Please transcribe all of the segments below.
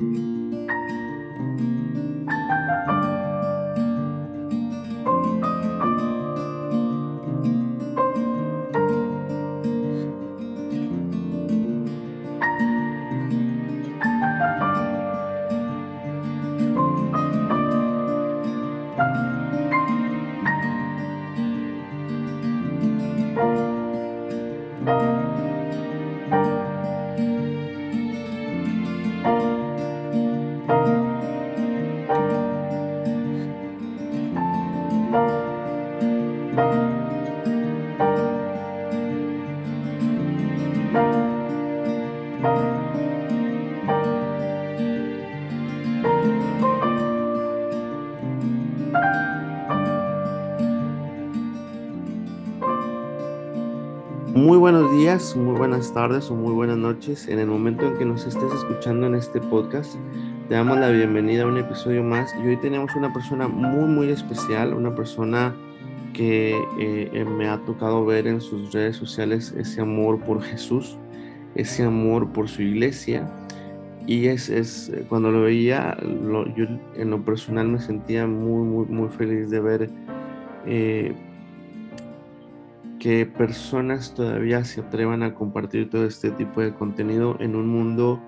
Muy días, muy buenas tardes o muy buenas noches. En el momento en que nos estés escuchando en este podcast, te damos la bienvenida a un episodio más. Y hoy tenemos una persona muy, muy especial, una persona que eh, eh, me ha tocado ver en sus redes sociales ese amor por Jesús, ese amor por su iglesia. Y es, es cuando lo veía, yo en lo personal me sentía muy, muy, muy feliz de ver. Eh, que personas todavía se atrevan a compartir todo este tipo de contenido en un mundo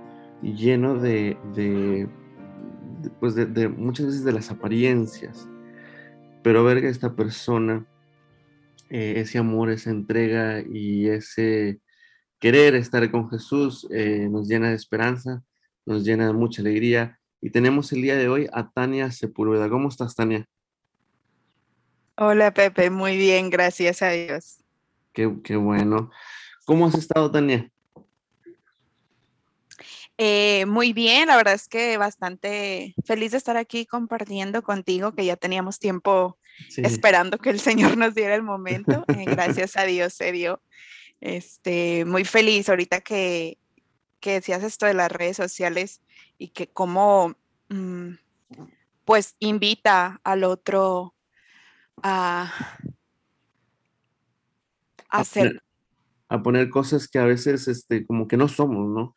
lleno de, de, pues de, muchas veces de las apariencias. Pero ver que esta persona, eh, ese amor, esa entrega y ese querer estar con Jesús eh, nos llena de esperanza, nos llena de mucha alegría. Y tenemos el día de hoy a Tania Sepúlveda. ¿Cómo estás, Tania? Hola Pepe, muy bien, gracias a Dios. Qué, qué bueno. ¿Cómo has estado, Tania? Eh, muy bien, la verdad es que bastante feliz de estar aquí compartiendo contigo, que ya teníamos tiempo esperando que el Señor nos diera el momento. Eh, gracias a Dios se dio. Este, muy feliz ahorita que, que decías esto de las redes sociales y que cómo mm, pues invita al otro a, hacer. A poner, cosas que a veces este, como que no somos, ¿no?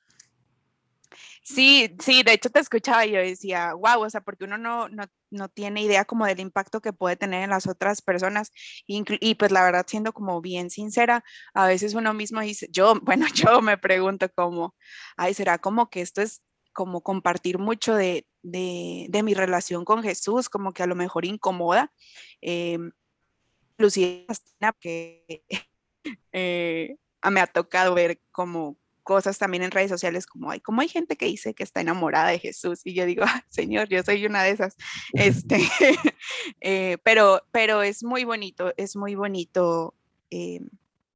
Sí, sí, de hecho te escuchaba y yo decía, wow, o sea, porque uno no, no, tiene idea como del impacto que puede tener en las otras personas. Y, pues la verdad, siendo como bien sincera, a veces uno mismo dice, yo, bueno, yo me pregunto como, ay, ¿será como que esto es como compartir mucho de, mi relación con Jesús, como que a lo mejor incomoda? Eh, inclusive, que eh, me ha tocado ver como cosas también en redes sociales como hay, como hay gente que dice que está enamorada de Jesús y yo digo, Señor, yo soy una de esas. Este, eh, pero, pero es muy bonito, es muy bonito eh,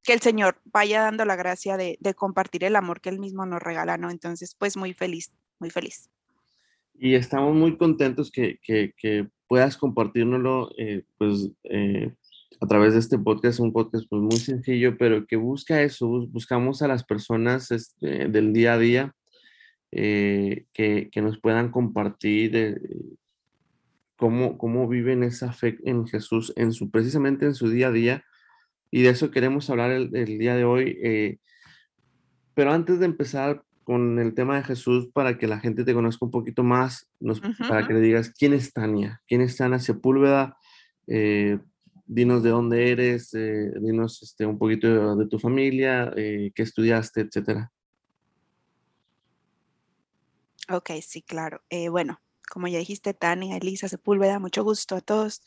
que el Señor vaya dando la gracia de, compartir el amor que Él mismo nos regala, ¿no? Entonces, pues muy feliz, muy feliz. Y estamos muy contentos que, que, que puedas compartirnoslo, pues a través de este podcast, un podcast pues muy sencillo, pero que busca eso, buscamos a las personas este, del día a día eh, que, que, nos puedan compartir eh, cómo, cómo viven esa fe en Jesús, en su, precisamente en su día a día, y de eso queremos hablar el, día de hoy. Eh, pero antes de empezar con el tema de Jesús, para que la gente te conozca un poquito más, nos, para que le digas quién es Tania, quién es Tania Sepúlveda, dinos de dónde eres, eh, dinos este, un poquito de, tu familia, eh, qué estudiaste, etcétera. Ok, sí, claro. Eh, bueno, como ya dijiste, Tania, Elisa Sepúlveda, mucho gusto a todos.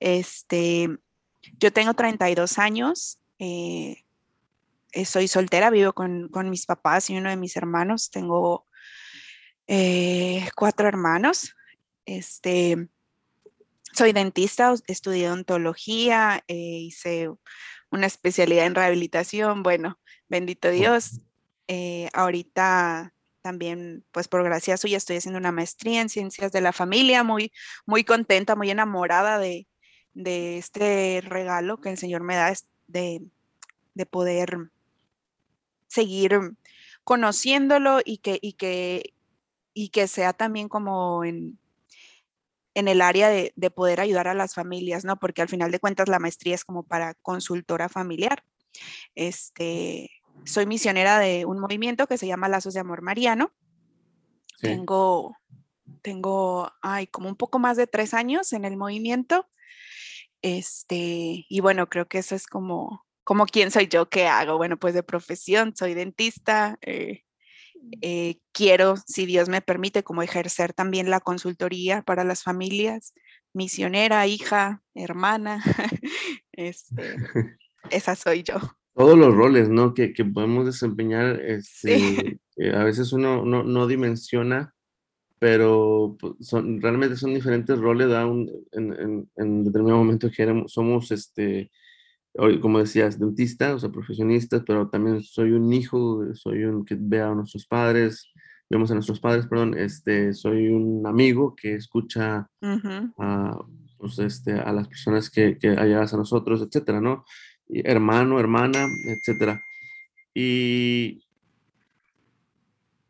Este, yo tengo 32 años, soy soltera, vivo con, con, mis papás y uno de mis hermanos. Tengo cuatro hermanos. Este, soy dentista, estudié odontología, eh, hice una especialidad en rehabilitación. Bueno, bendito Dios. Eh, ahorita también, pues por gracia suya, estoy haciendo una maestría en ciencias de la familia, muy, muy contenta, muy enamorada de, este regalo que el Señor me da de, de poder seguir conociéndolo y que, y que, y que sea también como en, en el área de, poder ayudar a las familias, ¿no? Porque al final de cuentas la maestría es como para consultora familiar. Este, soy misionera de un movimiento que se llama Lazos de Amor Mariano. Tengo, tengo, ay, como un poco más de tres años en el movimiento. Este, y bueno, creo que eso es como, como quién soy yo, qué hago. Bueno, pues de profesión soy dentista. Eh, eh, quiero, si Dios me permite, como ejercer también la consultoría para las familias, misionera, hija, hermana. este, esa soy yo. Todos los roles, ¿no? Que, que podemos desempeñar, este, eh, a veces uno no, no dimensiona, pero pues, son, realmente son diferentes roles, da un, en, en, en, determinado momento que somos, este, como decías, dentista, o sea, profesionistas, pero también soy un hijo, soy un que ve a nuestros padres, vemos a nuestros padres, perdón, este, soy un amigo que escucha a, pues, este, a las personas que, que allegas a nosotros, etcétera, ¿no? hermano, hermana, etcétera. Y,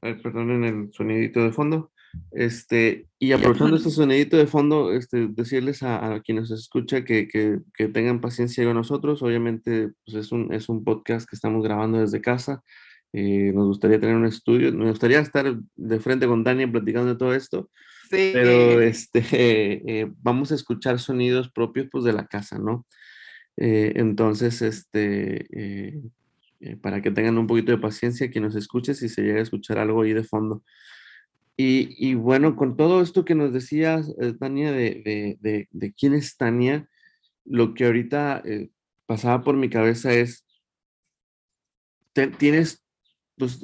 perdón en el sonidito de fondo. Este, y aprovechando este sonidito de fondo, este, decirles a, a quienes escucha que, que, que, tengan paciencia con nosotros. Obviamente, pues es un, es un podcast que estamos grabando desde casa. Eh, nos gustaría tener un estudio, nos gustaría estar de frente con Dani platicando de todo esto. Sí. Pero este, eh, vamos a escuchar sonidos propios pues, de la casa, ¿no? Eh, entonces, este, para que tengan un poquito de paciencia, que nos escuche si se llega a escuchar algo ahí de fondo. Y, bueno, con todo esto que nos decías, Tania, de, de, de, quién es Tania, lo que ahorita pasaba por mi cabeza es, tienes pues,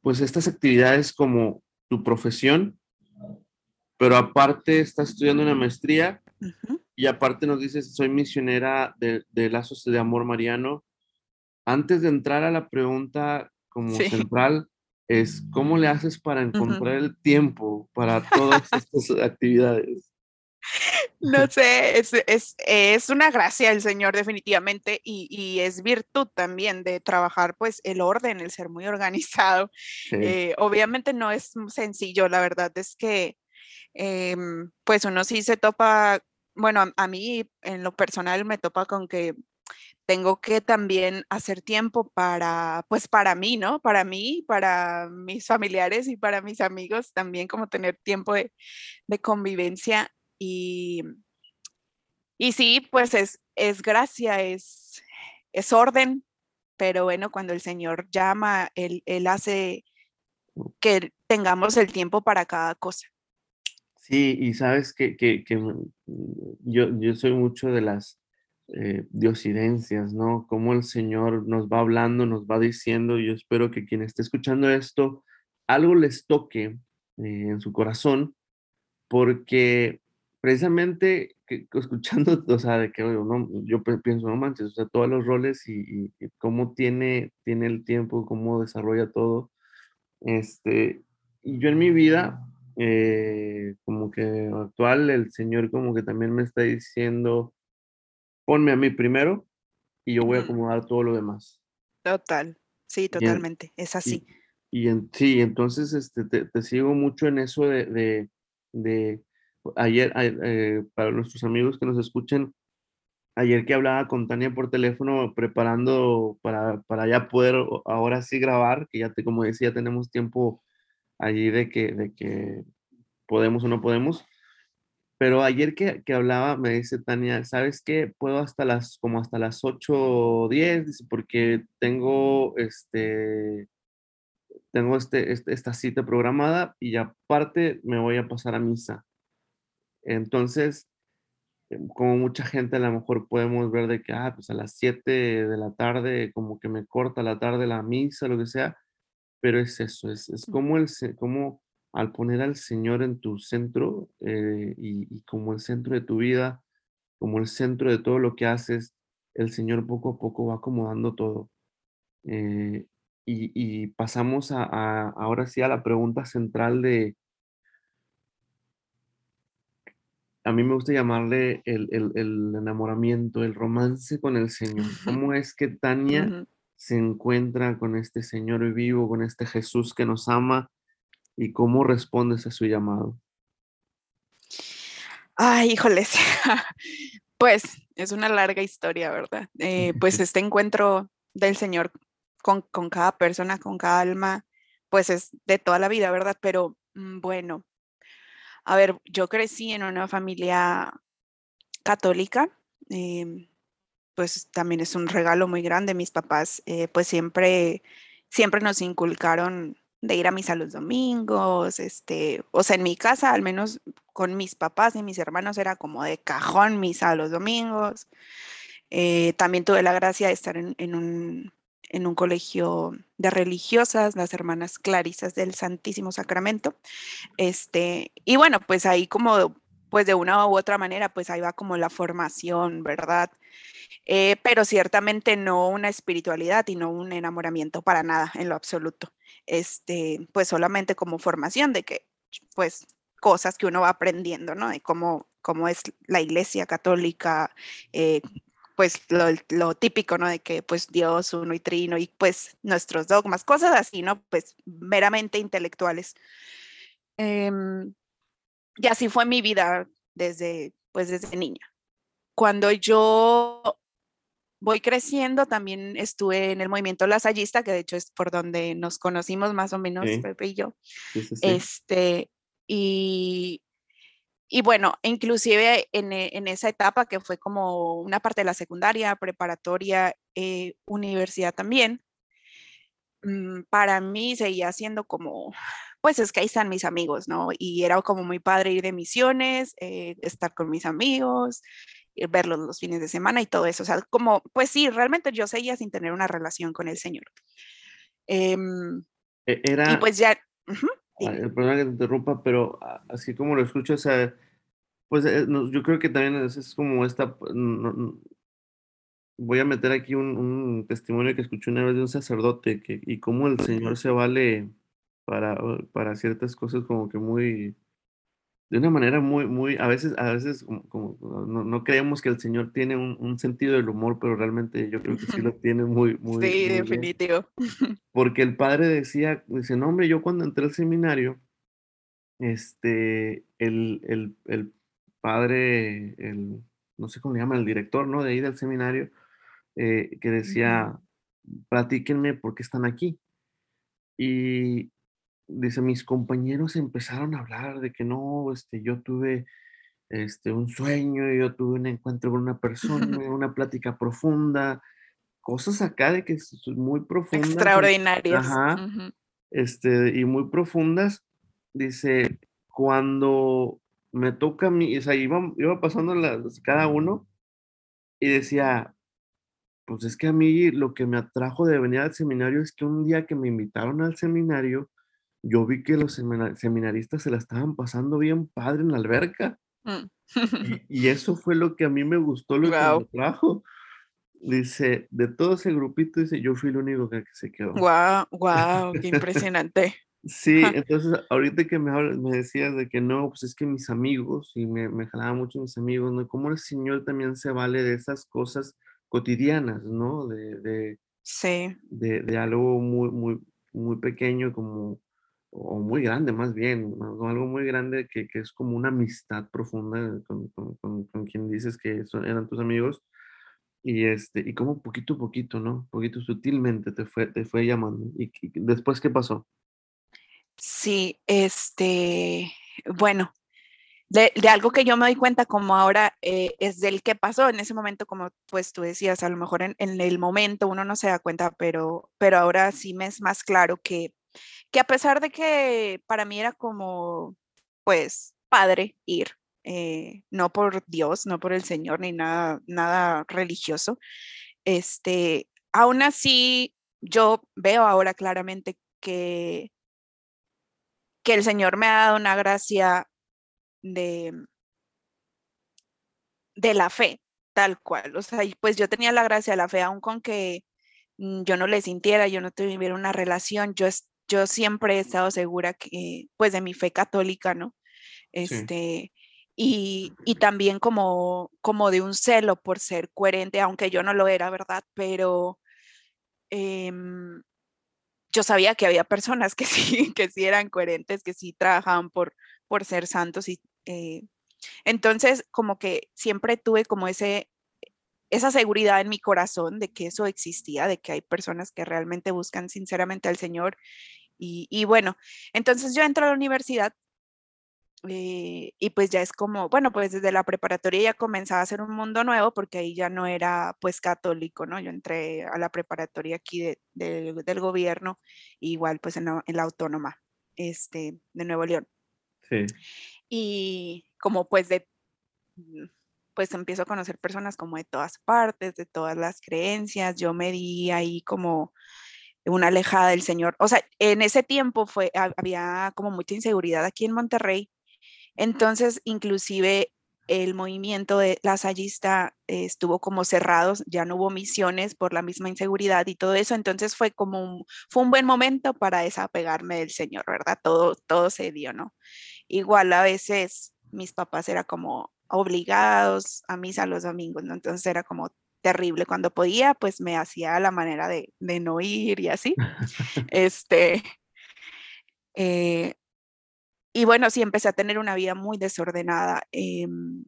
pues, estas actividades como tu profesión, pero aparte estás estudiando una maestría. Y aparte nos dices, soy misionera de, de, Lazos de Amor Mariano. Antes de entrar a la pregunta como central, es cómo le haces para encontrar el tiempo para todas estas actividades. No sé, es, es, es, una gracia el Señor definitivamente y, y, es virtud también de trabajar pues el orden, el ser muy organizado. Eh, obviamente no es sencillo, la verdad es que em, pues uno sí se topa bueno, a, mí en lo personal me topa con que tengo que también hacer tiempo para, pues para mí, ¿no? Para mí, para mis familiares y para mis amigos, también como tener tiempo de, convivencia y, y sí, pues es, es gracia, es, es orden, pero bueno, cuando el Señor llama, Él, él hace que tengamos el tiempo para cada cosa. Sí, y sabes que, que, que yo, yo soy mucho de las eh, diosidencias, ¿no? Cómo el Señor nos va hablando, nos va diciendo. Yo espero que quien esté escuchando esto, algo les toque eh, en su corazón, porque precisamente que, escuchando, o sea, de que no, yo pienso, no manches, o sea, todos los roles y, y, cómo tiene, tiene el tiempo, cómo desarrolla todo. Este, y yo en mi vida eh, como que actual, el Señor como que también me está diciendo, ponme a mí primero y yo voy a acomodar todo lo demás. Total, sí, totalmente, es así. Y, en, sí, entonces este, te, sigo mucho en eso de, de, ayer, eh, para nuestros amigos que nos escuchen, ayer que hablaba con Tania por teléfono preparando para, para ya poder ahora sí grabar, que ya te, como decía, tenemos tiempo allí de que, de que podemos o no podemos. Pero ayer que, que, hablaba, me dice Tania, ¿sabes qué? Puedo hasta las, como hasta las 8 o 10, porque tengo este, tengo este, este, esta cita programada y aparte me voy a pasar a misa. Entonces, em, como mucha gente a lo mejor podemos ver de que, ah, pues a las 7 de la tarde, como que me corta la tarde la misa, lo que sea, pero es eso, es, es como, el, como al poner al Señor en tu centro eh, y, como el centro de tu vida, como el centro de todo lo que haces, el Señor poco a poco va acomodando todo. Eh, y, pasamos a, ahora sí a la pregunta central de, a mí me gusta llamarle el, enamoramiento, el romance con el Señor. ¿Cómo es que Tania se encuentra con este Señor vivo, con este Jesús que nos ama y cómo respondes a su llamado? Ay, híjoles. pues es una larga historia, ¿verdad? Eh, pues este encuentro del Señor con, cada persona, con cada alma, pues es de toda la vida, ¿verdad? Pero Mm, bueno, a ver, yo crecí en una familia católica, em, pues también es un regalo muy grande. Mis papás, eh, pues siempre, siempre nos inculcaron de ir a misa los domingos, este, o sea, en mi casa, al menos con mis papás y mis hermanos, era como de cajón misa los domingos. Eh, también tuve la gracia de estar en, un, en un colegio de religiosas, las hermanas clarisas del Santísimo Sacramento. Este, y bueno, pues ahí como, pues de una u otra manera, pues ahí va como la formación, ¿verdad? Eh, pero ciertamente no una espiritualidad y no un enamoramiento para nada, en lo absoluto. Este, pues solamente como formación de que, pues, cosas que uno va aprendiendo, ¿no? De cómo, cómo es la iglesia católica, eh, pues lo, típico, ¿no? De que pues Dios uno y trino y pues nuestros dogmas, cosas así, ¿no? Pues meramente intelectuales. Em, y así fue mi vida desde, pues desde niña. Cuando yo voy creciendo, también estuve en el movimiento lasallista, que de hecho es por donde nos conocimos más o menos, Pepe y yo. Este, y y bueno, inclusive en, e, en, esa etapa que fue como una parte de la secundaria, preparatoria, eh, universidad también, mm, para mí seguía siendo como, pues es que ahí están mis amigos, ¿no? Y era como muy padre ir de misiones, eh, estar con mis amigos, eh, verlos los fines de semana y todo eso. O sea, como, pues sí, realmente yo seguía sin tener una relación con el Señor. Em, e, era... Y pues ya... El problema que te interrumpa, pero así como lo escucho, o sea, pues eh, yo creo que también es, como esta, voy a meter aquí un, testimonio que escuché una vez de un sacerdote que, y cómo el Señor se vale para, para ciertas cosas como que muy, de una manera muy, muy, a veces, a veces como, no, creemos que el Señor tiene un, sentido del humor, pero realmente yo creo que sí lo tiene muy, muy. Sí, definitivo. Porque el padre decía, dice, no, hombre, yo cuando entré al seminario, este, el, el, padre, el, no sé cómo le llaman, el director, ¿no? De ahí del seminario, eh, que decía, platíquenme por qué están aquí. Y, dice, mis compañeros empezaron a hablar de que no, este, yo tuve este, un sueño, yo tuve un encuentro con una persona, una plática profunda, cosas acá de que es muy profundas. Extraordinarias. Ajá, este, y muy profundas. Dice, cuando me toca a mí, o sea, iba, iba pasando las, cada uno y decía, pues es que a mí lo que me atrajo de venir al seminario es que un día que me invitaron al seminario, yo vi que los seminaristas se la estaban pasando bien padre en la alberca. Mm. y, eso fue lo que a mí me gustó, lo que me trajo. Dice, de todo ese grupito, dice, yo fui el único que, se quedó. Wow, wow, qué impresionante. sí, entonces ahorita que me, me decías de que no, pues es que mis amigos, y me, me jalaba mucho mis amigos, ¿no? Cómo el Señor también se vale de esas cosas cotidianas, ¿no? De, de, sí. de, de algo muy, muy, muy pequeño como o muy grande más bien, algo muy grande que, que, es como una amistad profunda con, con, con, quien dices que son, eran tus amigos y este y como poquito a poquito, ¿no? Poquito sutilmente te fue te fue llamando y, después qué pasó? Sí, este, bueno, de, de, algo que yo me doy cuenta como ahora eh, es del que pasó en ese momento, como pues tú decías, a lo mejor en, en, el momento uno no se da cuenta, pero, pero ahora sí me es más claro que que a pesar de que para mí era como, pues, padre ir, eh, no por Dios, no por el Señor, ni nada, nada religioso, este, aún así yo veo ahora claramente que, que el Señor me ha dado una gracia de, de la fe, tal cual. O sea, pues yo tenía la gracia de la fe, aun con que mm, yo no le sintiera, yo no tuviera una relación, yo, yo siempre he estado segura que, pues, de mi fe católica, ¿no? Este, y, y, también como, como de un celo por ser coherente, aunque yo no lo era, ¿verdad? Pero em, yo sabía que había personas que sí, que sí eran coherentes, que sí trabajaban por, por ser santos y... Eh, entonces, como que siempre tuve como ese, esa seguridad en mi corazón de que eso existía, de que hay personas que realmente buscan sinceramente al Señor Y, bueno, entonces yo entro a la universidad eh, y pues ya es como, bueno, pues desde la preparatoria ya comenzaba a ser un mundo nuevo porque ahí ya no era pues católico, ¿no? Yo entré a la preparatoria aquí del gobierno, igual pues en la, autónoma este, de Nuevo León. Sí. Y como pues de, mm, pues empiezo a conocer personas como de todas partes, de todas las creencias, yo me di ahí como una alejada del Señor. O sea, en ese tiempo fue, había como mucha inseguridad aquí en Monterrey. Entonces, inclusive el movimiento de lasallista estuvo como cerrado, ya no hubo misiones por la misma inseguridad y todo eso, entonces fue como un, fue un buen momento para desapegarme del Señor, ¿verdad? Todo, todo se dio, ¿no? Igual a veces mis papás era como obligados a misa los domingos, ¿no? Entonces era como terrible. Cuando podía, pues me hacía la manera de, no ir y así. este, eh, y bueno, sí, empecé a tener una vida muy desordenada. Em,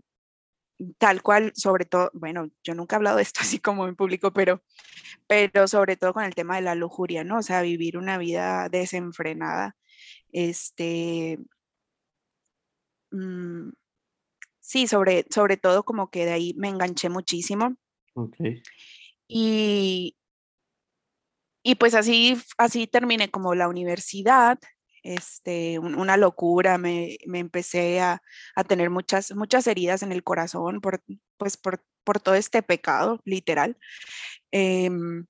tal cual, sobre todo, bueno, yo nunca he hablado de esto así como en público, pero, pero sobre todo con el tema de la lujuria, ¿no? O sea, vivir una vida desenfrenada. Este, mm, sí, sobre, sobre todo como que de ahí me enganché muchísimo. Y, y pues así, así terminé como la universidad, este, una locura, me, empecé a, tener muchas, muchas heridas en el corazón por, pues por, todo este pecado, literal. Em,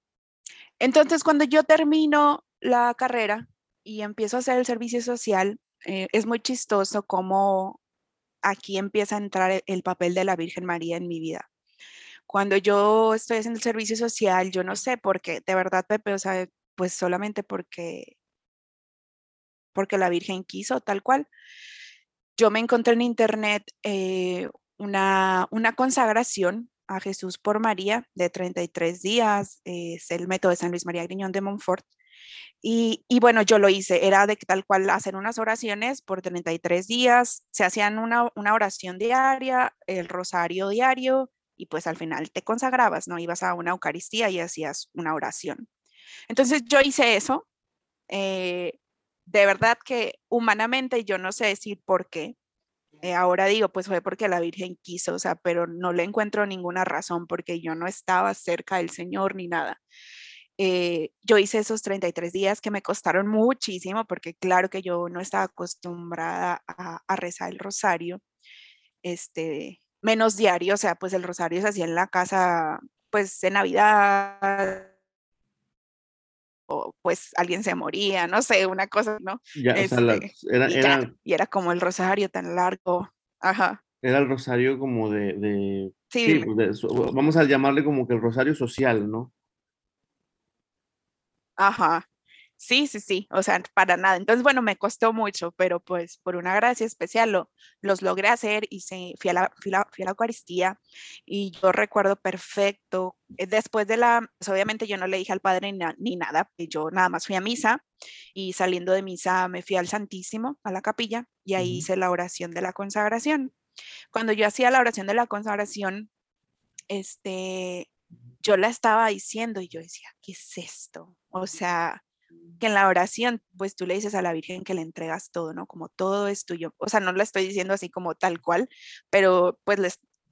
entonces, cuando yo termino la carrera y empiezo a hacer el servicio social, eh, es muy chistoso cómo aquí empieza a entrar el papel de la Virgen María en mi vida. Cuando yo estoy haciendo el servicio social, yo no sé por qué, de verdad, Pepe, o sea, pues solamente porque, porque la Virgen quiso, tal cual. Yo me encontré en internet eh, una, una consagración a Jesús por María de 33 días, es el método de San Luis María Griñón de Montfort. Y, y, bueno, yo lo hice, era de tal cual hacer unas oraciones por 33 días, se hacían una, una oración diaria, el rosario diario, y pues al final te consagrabas, ¿no? Ibas a una Eucaristía y hacías una oración. Entonces yo hice eso. Eh, de verdad que humanamente yo no sé decir por qué. Eh, ahora digo, pues fue porque la Virgen quiso, o sea, pero no le encuentro ninguna razón porque yo no estaba cerca del Señor ni nada. Eh, yo hice esos 33 días que me costaron muchísimo porque claro que yo no estaba acostumbrada a, a rezar el rosario. Este, menos diario, o sea, pues el rosario se hacía en la casa, pues en Navidad, o pues alguien se moría, no sé, una cosa, ¿no? Ya, o sea, este, era, y, era, como el rosario tan largo, ajá. Era el rosario como de, sí, pues, vamos a llamarle como que el rosario social, ¿no? Ajá, Sí, sí, sí, o sea, para nada. Entonces, bueno, me costó mucho, pero pues por una gracia especial lo, los logré hacer y se, fui, a la, fui, a la Eucaristía y yo recuerdo perfecto, eh, después de la, pues, obviamente yo no le dije al Padre ni, nada, yo nada más fui a misa y saliendo de misa me fui al Santísimo, a la capilla, y ahí hice la oración de la consagración. Cuando yo hacía la oración de la consagración, este, yo la estaba diciendo y yo decía, ¿qué es esto? O sea, que en la oración, pues tú le dices a la Virgen que le entregas todo, ¿no? Como todo es tuyo. O sea, no lo estoy diciendo así como tal cual, pero pues le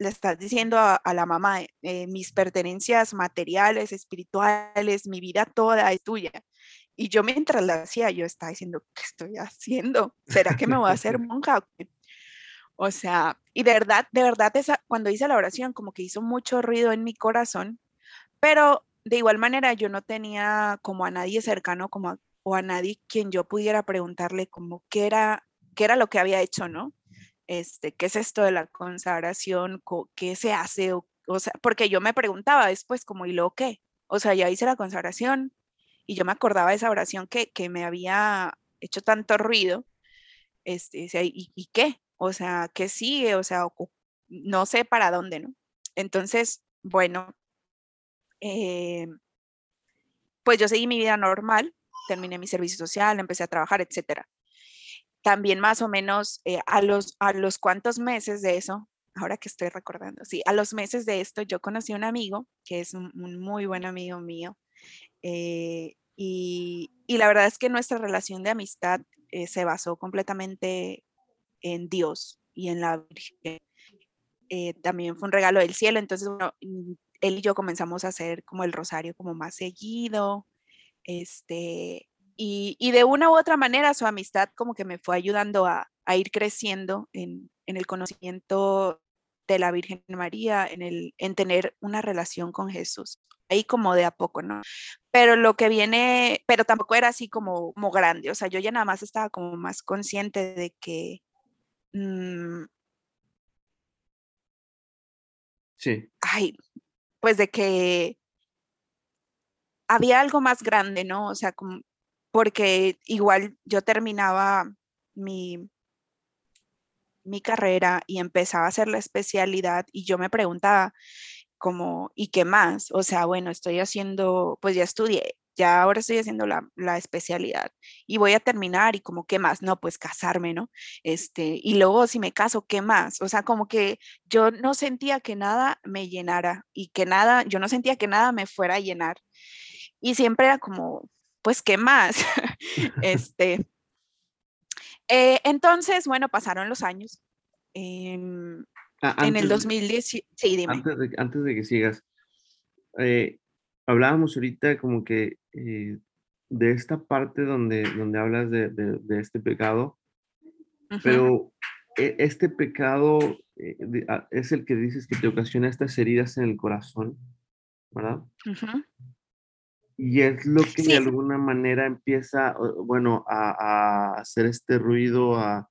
estás diciendo a, la mamá, eh, mis pertenencias materiales, espirituales, mi vida toda es tuya. Y yo mientras la hacía, yo estaba diciendo, ¿qué estoy haciendo? ¿Será que me voy a hacer monja? O sea, y de verdad, de verdad, esa, cuando hice la oración, como que hizo mucho ruido en mi corazón, pero de igual manera yo no tenía como a nadie cercano como o a nadie quien yo pudiera preguntarle como qué era, qué era lo que había hecho, ¿no? Este, ¿qué es esto de la consagración? ¿Qué se hace? O, sea, porque yo me preguntaba después como, ¿y luego qué? O sea, ya hice la consagración y yo me acordaba de esa oración que, que me había hecho tanto ruido. Este, ¿y, ¿y, qué? O sea, ¿qué sigue? O sea, no sé para dónde, ¿no? Entonces, bueno, eh, pues yo seguí mi vida normal, terminé mi servicio social, empecé a trabajar, etcétera. También más o menos eh, a, los, a los cuantos meses de eso, ahora que estoy recordando, sí, a los meses de esto yo conocí a un amigo que es un, muy buen amigo mío. Eh, Y, y, la verdad es que nuestra relación de amistad se basó completamente en Dios y en la Virgen. También fue un regalo del cielo, entonces bueno, él y yo comenzamos a hacer como el rosario como más seguido, este, y, y de una u otra manera su amistad como que me fue ayudando a, a ir creciendo en, en, el conocimiento de la Virgen María, en, el, en tener una relación con Jesús. Ahí como de a poco, ¿no? Pero lo que viene, pero tampoco era así como, como grande, o sea, yo ya nada más estaba como más consciente de que... Mmm, sí. Ay, pues de que había algo más grande, ¿no? O sea, como, porque igual yo terminaba mi, mi carrera y empezaba a hacer la especialidad y yo me preguntaba como, ¿y qué más? O sea, bueno, estoy haciendo, pues ya estudié, ya ahora estoy haciendo la, la, especialidad y voy a terminar y como, ¿qué más? No, pues casarme, ¿no? Este, y luego si me caso, ¿qué más? O sea, como que yo no sentía que nada me llenara y que nada, yo no sentía que nada me fuera a llenar. Y siempre era como, pues, ¿qué más? este, eh, entonces, bueno, pasaron los años. Eh, ah, en el 2010, sí, dime. Antes de, antes de que sigas, eh, hablábamos ahorita como que eh, de esta parte donde, donde hablas de, de, de este pecado, -huh. pero e, este pecado eh, ah, es el que dices que te ocasiona estas heridas en el corazón, ¿verdad? -huh. Y es lo que sí. de alguna manera empieza, bueno, a, a hacer este ruido, a,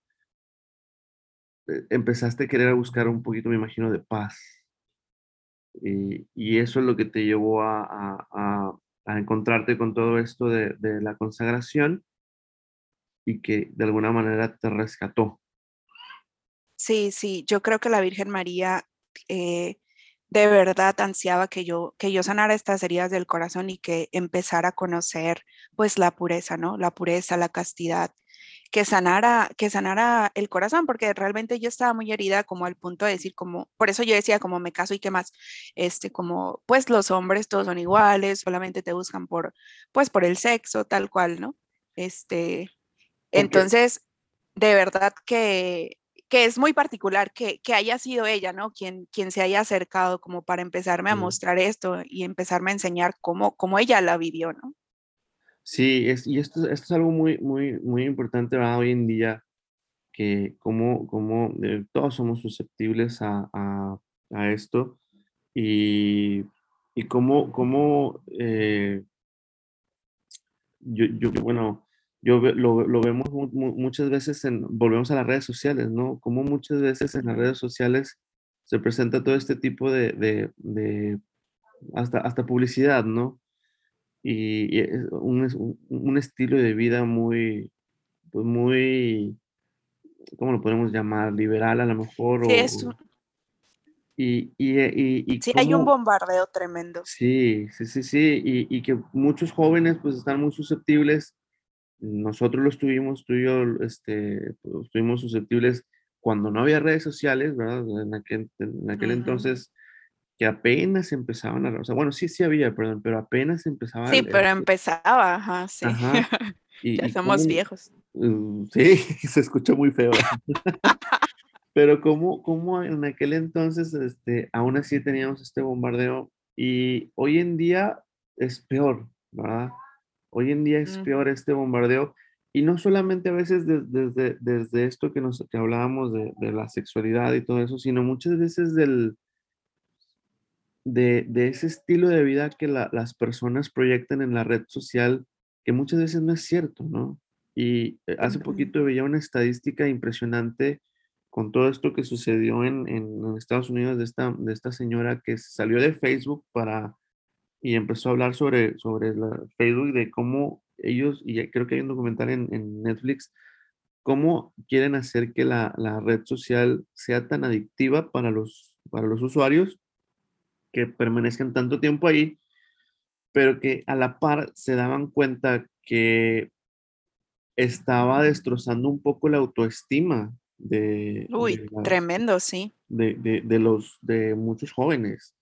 eh, empezaste a querer buscar un poquito, me imagino, de paz. Y, eso es lo que te llevó a, a, a encontrarte con todo esto de, de, la consagración y que de alguna manera te rescató. Sí, sí, yo creo que la Virgen María eh, de verdad ansiaba que yo, que yo sanara estas heridas del corazón y que empezara a conocer pues la pureza, ¿no? La pureza, la castidad, que sanara, que sanara el corazón, porque realmente yo estaba muy herida como al punto de decir como, por eso yo decía como me caso y qué más, este, como pues los hombres todos son iguales, solamente te buscan por, pues por el sexo, tal cual, ¿no? Este, entonces, de verdad que, que es muy particular que, que, haya sido ella, ¿no? Quien, quien se haya acercado como para empezarme a mostrar esto y empezarme a enseñar cómo, cómo ella la vivió, ¿no? Sí, es, y esto, esto es algo muy, muy, muy importante hoy en día, que como, como eh, todos somos susceptibles a, a, esto y, y cómo, cómo eh, yo, yo, bueno, yo lo, lo vemos mu muchas veces, en, volvemos a las redes sociales, ¿no? Como muchas veces en las redes sociales se presenta todo este tipo de, de, de hasta, hasta publicidad, ¿no? Y, es un, un, estilo de vida muy, pues muy, ¿cómo lo podemos llamar? Liberal a lo mejor. Sí, o, es un... y, y, y, y sí cómo, hay un bombardeo tremendo. Sí, sí, sí, sí, y, y, que muchos jóvenes pues están muy susceptibles. Nosotros lo estuvimos, tú y yo, este, pues, estuvimos susceptibles cuando no había redes sociales, ¿verdad? En aquel, en aquel uh -huh. entonces que apenas empezaban a, o sea, bueno, sí, sí había, perdón, pero apenas empezaba. Sí, pero empezaba, ajá, sí. Ajá. Y, ya y somos cómo, viejos. Uh, sí, se escucha muy feo. pero como, como en aquel entonces, este, aún así teníamos este bombardeo y hoy en día es peor, ¿verdad? Hoy en día es mm. peor este bombardeo y no solamente a veces desde, desde, desde esto que, nos, que hablábamos de, de la sexualidad y todo eso, sino muchas veces del, de, de, ese estilo de vida que la, las personas proyectan en la red social, que muchas veces no es cierto, ¿no? Y eh, hace poquito veía una estadística impresionante con todo esto que sucedió en, en Estados Unidos de esta, de esta señora que salió de Facebook para y empezó a hablar sobre, sobre la Facebook de cómo ellos, y creo que hay un documental en, en Netflix, cómo quieren hacer que la, la, red social sea tan adictiva para los, para los usuarios que permanezcan tanto tiempo ahí, pero que a la par se daban cuenta que estaba destrozando un poco la autoestima de... Uy, de tremendo, sí. De, de, de, los, de muchos jóvenes,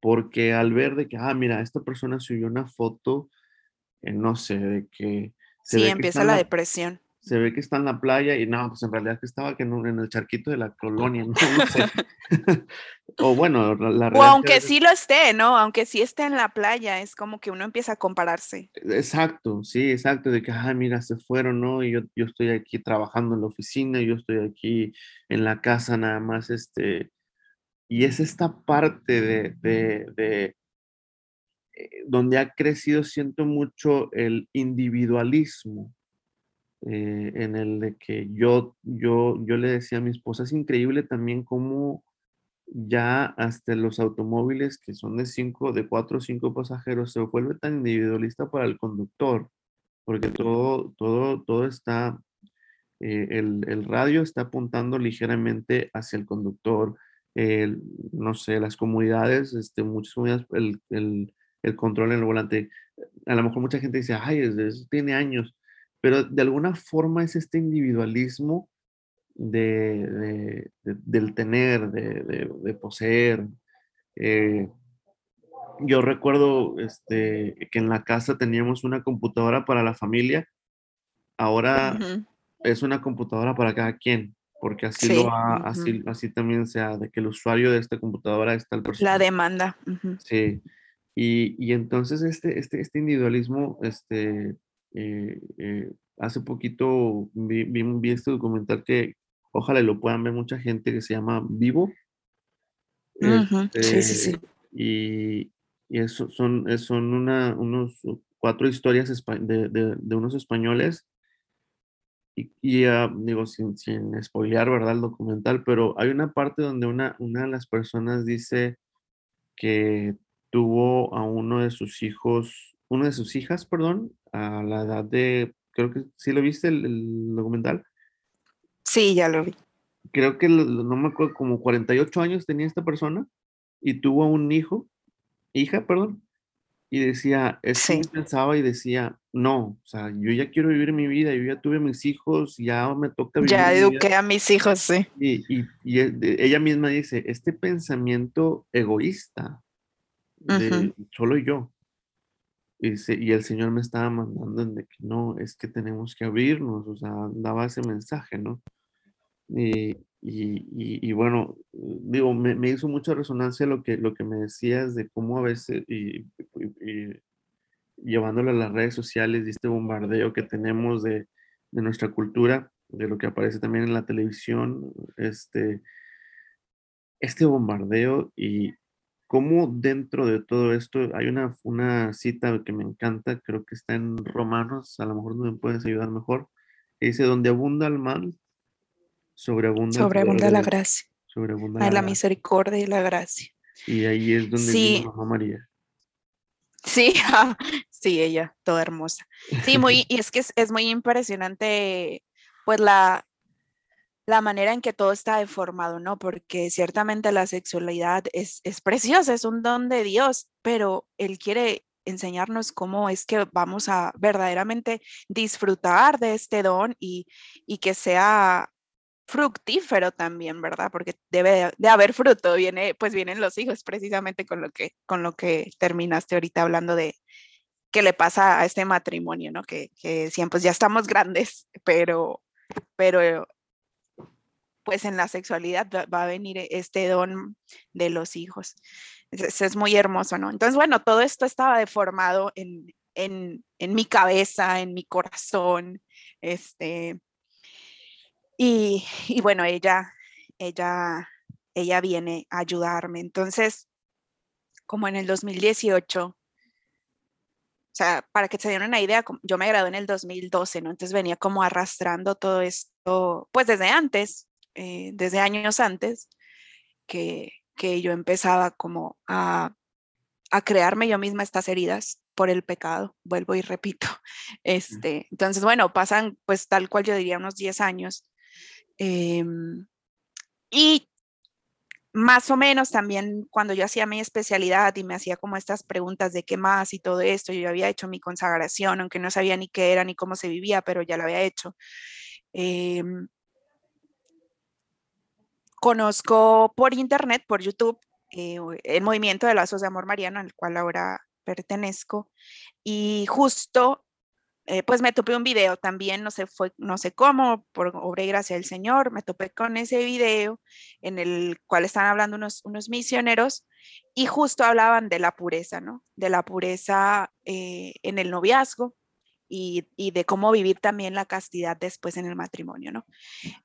porque al ver de que, ah, mira, esta persona subió una foto no sé, de que... Se sí, empieza la, depresión. Se ve que está en la playa y no, pues en realidad que estaba que en, en el charquito de la colonia, no, sé. o bueno, la, O aunque sí lo esté, ¿no? Aunque sí esté en la playa, es como que uno empieza a compararse. Exacto, sí, exacto, de que, ay, mira, se fueron, ¿no? Y yo, yo estoy aquí trabajando en la oficina, yo estoy aquí en la casa nada más, este... Y es esta parte de, de, de eh, donde ha crecido, siento mucho el individualismo, eh, en el de que yo, yo, yo le decía a mi esposa, es increíble también cómo ya hasta los automóviles que son de cinco, de cuatro o cinco pasajeros se vuelve tan individualista para el conductor, porque todo, todo, todo está, eh, el, el, radio está apuntando ligeramente hacia el conductor, no sé, las comunidades, este, muchas comunidades, el, el, el control en el volante. A lo mejor mucha gente dice, ay, eso tiene años, pero de alguna forma es este individualismo de, del tener, de, poseer. Eh, yo recuerdo este, que en la casa teníamos una computadora para la familia, ahora es una computadora para cada quien, porque así lo ha, así, así también sea, de que el usuario de esta computadora está el La demanda. Sí. Y, entonces este, este, este individualismo, este, eh, eh, hace poquito vi, vi, este documental que ojalá lo puedan ver mucha gente que se llama Vivo. sí, sí, sí. Este, y, y eso son, son una, unos cuatro historias de, de, de unos españoles y, y uh, digo, sin, sin spoilear, ¿verdad? El documental, pero hay una parte donde una, una de las personas dice que tuvo a uno de sus hijos, una de sus hijas, perdón, a la edad de, creo que sí lo viste el, documental. Sí, ya lo vi. Creo que no me acuerdo, como 48 años tenía esta persona y tuvo un hijo, hija, perdón, y decía, es pensaba y decía, no, o sea, yo ya quiero vivir mi vida, yo ya tuve mis hijos, ya me toca vivir. Ya eduqué a mis hijos, sí. Y, y, y, ella misma dice, este pensamiento egoísta solo yo. Y, el Señor me estaba mandando de que no, es que tenemos que abrirnos, o sea, daba ese mensaje, ¿no? Y, y, y bueno, digo, me, me, hizo mucha resonancia lo que, lo que me decías de cómo a veces, y, llevándolo a las redes sociales y este bombardeo que tenemos de, de nuestra cultura, de lo que aparece también en la televisión, este, este bombardeo y, cómo dentro de todo esto hay una, una cita que me encanta, creo que está en Romanos, a lo mejor me puedes ayudar mejor, que dice, donde abunda el mal, sobreabunda, sobreabunda la gracia. Sobreabunda la, la misericordia y la gracia. Y ahí es donde sí. mamá María. Sí, sí, ella, toda hermosa. Sí, muy, y es que es, es muy impresionante, pues la, la manera en que todo está deformado, ¿no? Porque ciertamente la sexualidad es, es preciosa, es un don de Dios, pero Él quiere enseñarnos cómo es que vamos a verdaderamente disfrutar de este don y, y que sea fructífero también, ¿verdad? Porque debe de haber fruto, viene, pues vienen los hijos precisamente con lo que, con lo que terminaste ahorita hablando de qué le pasa a este matrimonio, ¿no? Que, que siempre pues ya estamos grandes, pero, pero pues en la sexualidad va a venir e, este don de los hijos. Es, es muy hermoso, ¿no? Entonces, bueno, todo esto estaba deformado en, en, en mi cabeza, en mi corazón, este, y, y, bueno, ella, ella, ella viene a ayudarme. Entonces, como en el 2018, o sea, para que se den una idea, yo me gradué en el 2012, ¿no? Entonces venía como arrastrando todo esto, pues desde antes, eh, desde años antes, que, que yo empezaba como a, a, crearme yo misma estas heridas por el pecado, vuelvo y repito. Este, entonces, bueno, pasan pues tal cual yo diría unos 10 años. Em, y más o menos también cuando yo hacía mi especialidad y me hacía como estas preguntas de qué más y todo esto, yo había hecho mi consagración, aunque no sabía ni qué era ni cómo se vivía, pero ya lo había hecho. Eh, Conozco por internet, por YouTube, eh, el movimiento de lazos de amor mariano, al cual ahora pertenezco. Y justo, eh, pues me topé un video también, no sé, fue, no sé cómo, por obra y gracia del Señor, me topé con ese video en el cual están hablando unos, unos misioneros y justo hablaban de la pureza, ¿no? De la pureza eh, en el noviazgo y, de cómo vivir también la castidad después en el matrimonio, ¿no?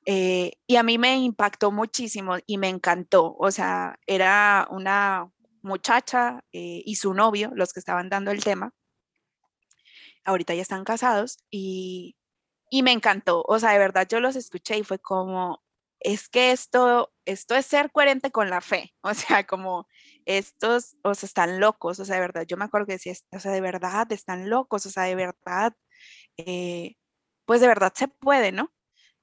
Eh, y a mí me impactó muchísimo y me encantó, o sea, era una muchacha eh, y su novio los que estaban dando el tema. Ahorita ya están casados y, y me encantó, o sea, de verdad yo los escuché y fue como, es que esto, esto es ser coherente con la fe, o sea, como estos, o sea, están locos, o sea, de verdad, yo me acuerdo que decía, o sea, de verdad, están locos, o sea, de verdad, eh, pues de verdad se puede, ¿no?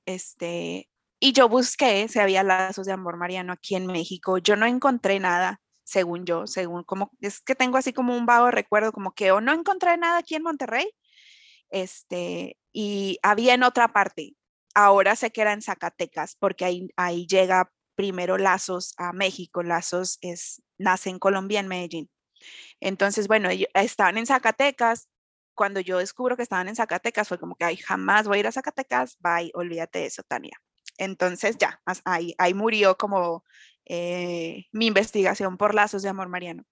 Este, y yo busqué si había lazos de amor mariano aquí en México, yo no encontré nada, según yo, según como, es que tengo así como un vago recuerdo, como que o no encontré nada aquí en Monterrey, este, y había en otra parte, ahora sé que era en Zacatecas, porque ahí, llega primero Lazos a México. Lazos es, nace en Colombia, en Medellín. Entonces, bueno, estaban en Zacatecas. Cuando yo descubro que estaban en Zacatecas, fue como que, ay, jamás voy a ir a Zacatecas, bye, olvídate de eso, Tania. Entonces, ya, ahí, ahí murió como eh, mi investigación por lazos de amor mariano.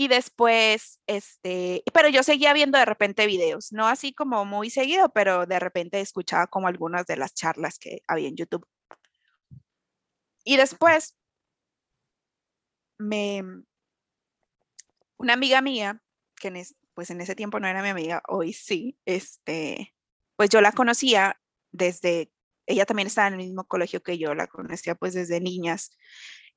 Y después, este, pero yo seguía viendo de repente videos, no así como muy seguido, pero de repente escuchaba como algunas de las charlas que había en YouTube. Y después, me, una amiga mía, que en pues en ese tiempo no era mi amiga, hoy sí, este, pues yo la conocía desde, ella también estaba en el mismo colegio que yo, la conocía pues desde niñas.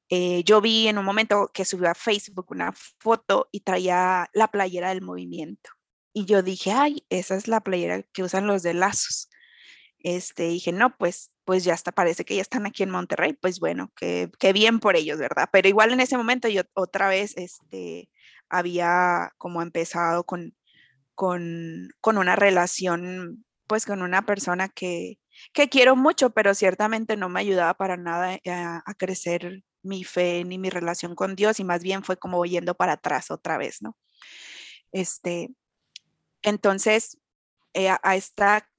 Eh, yo vi en un momento que subió a Facebook una foto y traía la playera del movimiento. Y yo dije, ay, esa es la playera que usan los de lazos. Este, dije, no, pues, pues ya está, parece que ya están aquí en Monterrey, pues bueno, qué, qué bien por ellos, ¿verdad? Pero igual en ese momento yo otra vez, este, había como empezado con, con, con una relación, pues con una persona que, que quiero mucho, pero ciertamente no me ayudaba para nada a, a crecer mi fe ni mi relación con Dios y más bien fue como yendo para atrás otra vez, ¿no? Este, entonces, eh, a, esta,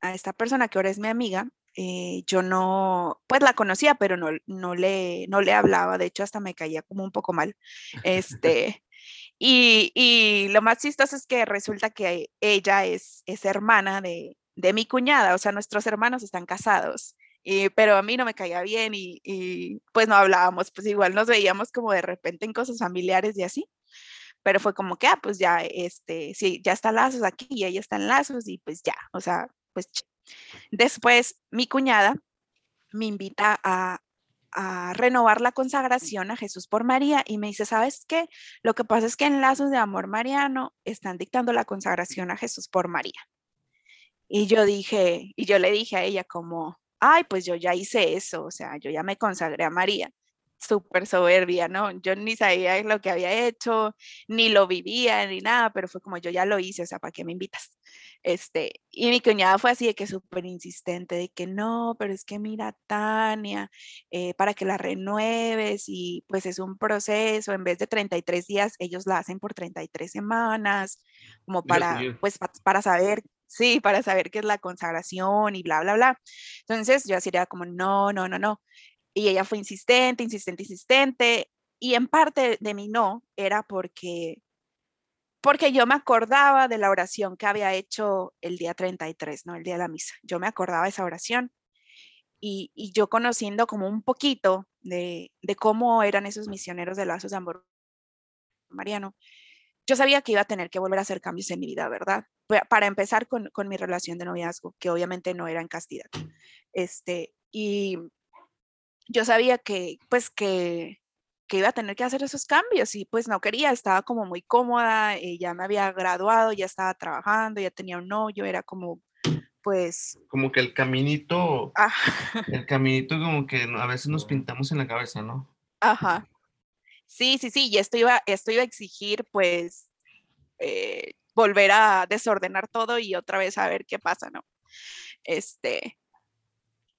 a esta persona que ahora es mi amiga, eh, yo no, pues la conocía, pero no, no, le, no le hablaba, de hecho hasta me caía como un poco mal. Este, y, y, lo más chistoso es que resulta que ella es, es hermana de, de mi cuñada, o sea, nuestros hermanos están casados pero a mí no me caía bien y, pues no hablábamos, pues igual nos veíamos como de repente en cosas familiares y así, pero fue como que, ah, pues ya, este, sí, ya está Lazos aquí y ella está en Lazos y pues ya, o sea, pues después mi cuñada me invita a, a renovar la consagración a Jesús por María y me dice, ¿sabes qué? Lo que pasa es que en Lazos de Amor Mariano están dictando la consagración a Jesús por María. Y yo dije, y yo le dije a ella como, ay, pues yo ya hice eso, o sea, yo ya me consagré a María. Súper soberbia, ¿no? Yo ni sabía lo que había hecho, ni lo vivía, ni nada, pero fue como yo ya lo hice, o sea, ¿para qué me invitas? Este, y mi cuñada fue así de que súper insistente, de que no, pero es que mira, Tania, eh, para que la renueves y pues es un proceso, en vez de 33 días, ellos la hacen por 33 semanas, como para, pues, para saber sí, para saber qué es la consagración y bla, bla, bla. Entonces yo así era como, no, no, no, no. Y ella fue insistente, insistente, insistente. Y en parte de mi no era porque, porque yo me acordaba de la oración que había hecho el día 33, ¿no? El día de la misa. Yo me acordaba de esa oración. Y, y yo conociendo como un poquito de, de cómo eran esos misioneros de lazos de amor mariano, yo sabía que iba a tener que volver a hacer cambios en mi vida, ¿verdad? Para empezar con, con mi relación de noviazgo, que obviamente no era en castidad. Este, y yo sabía que, pues, que, que iba a tener que hacer esos cambios y pues no quería, estaba como muy cómoda, eh, ya me había graduado, ya estaba trabajando, ya tenía un novio, era como, pues... Como que el caminito, ah. el caminito como que a veces nos pintamos en la cabeza, ¿no? Ajá, Sí, sí, sí, y esto iba, esto iba a exigir pues eh, volver a desordenar todo y otra vez a ver qué pasa, ¿no? Este,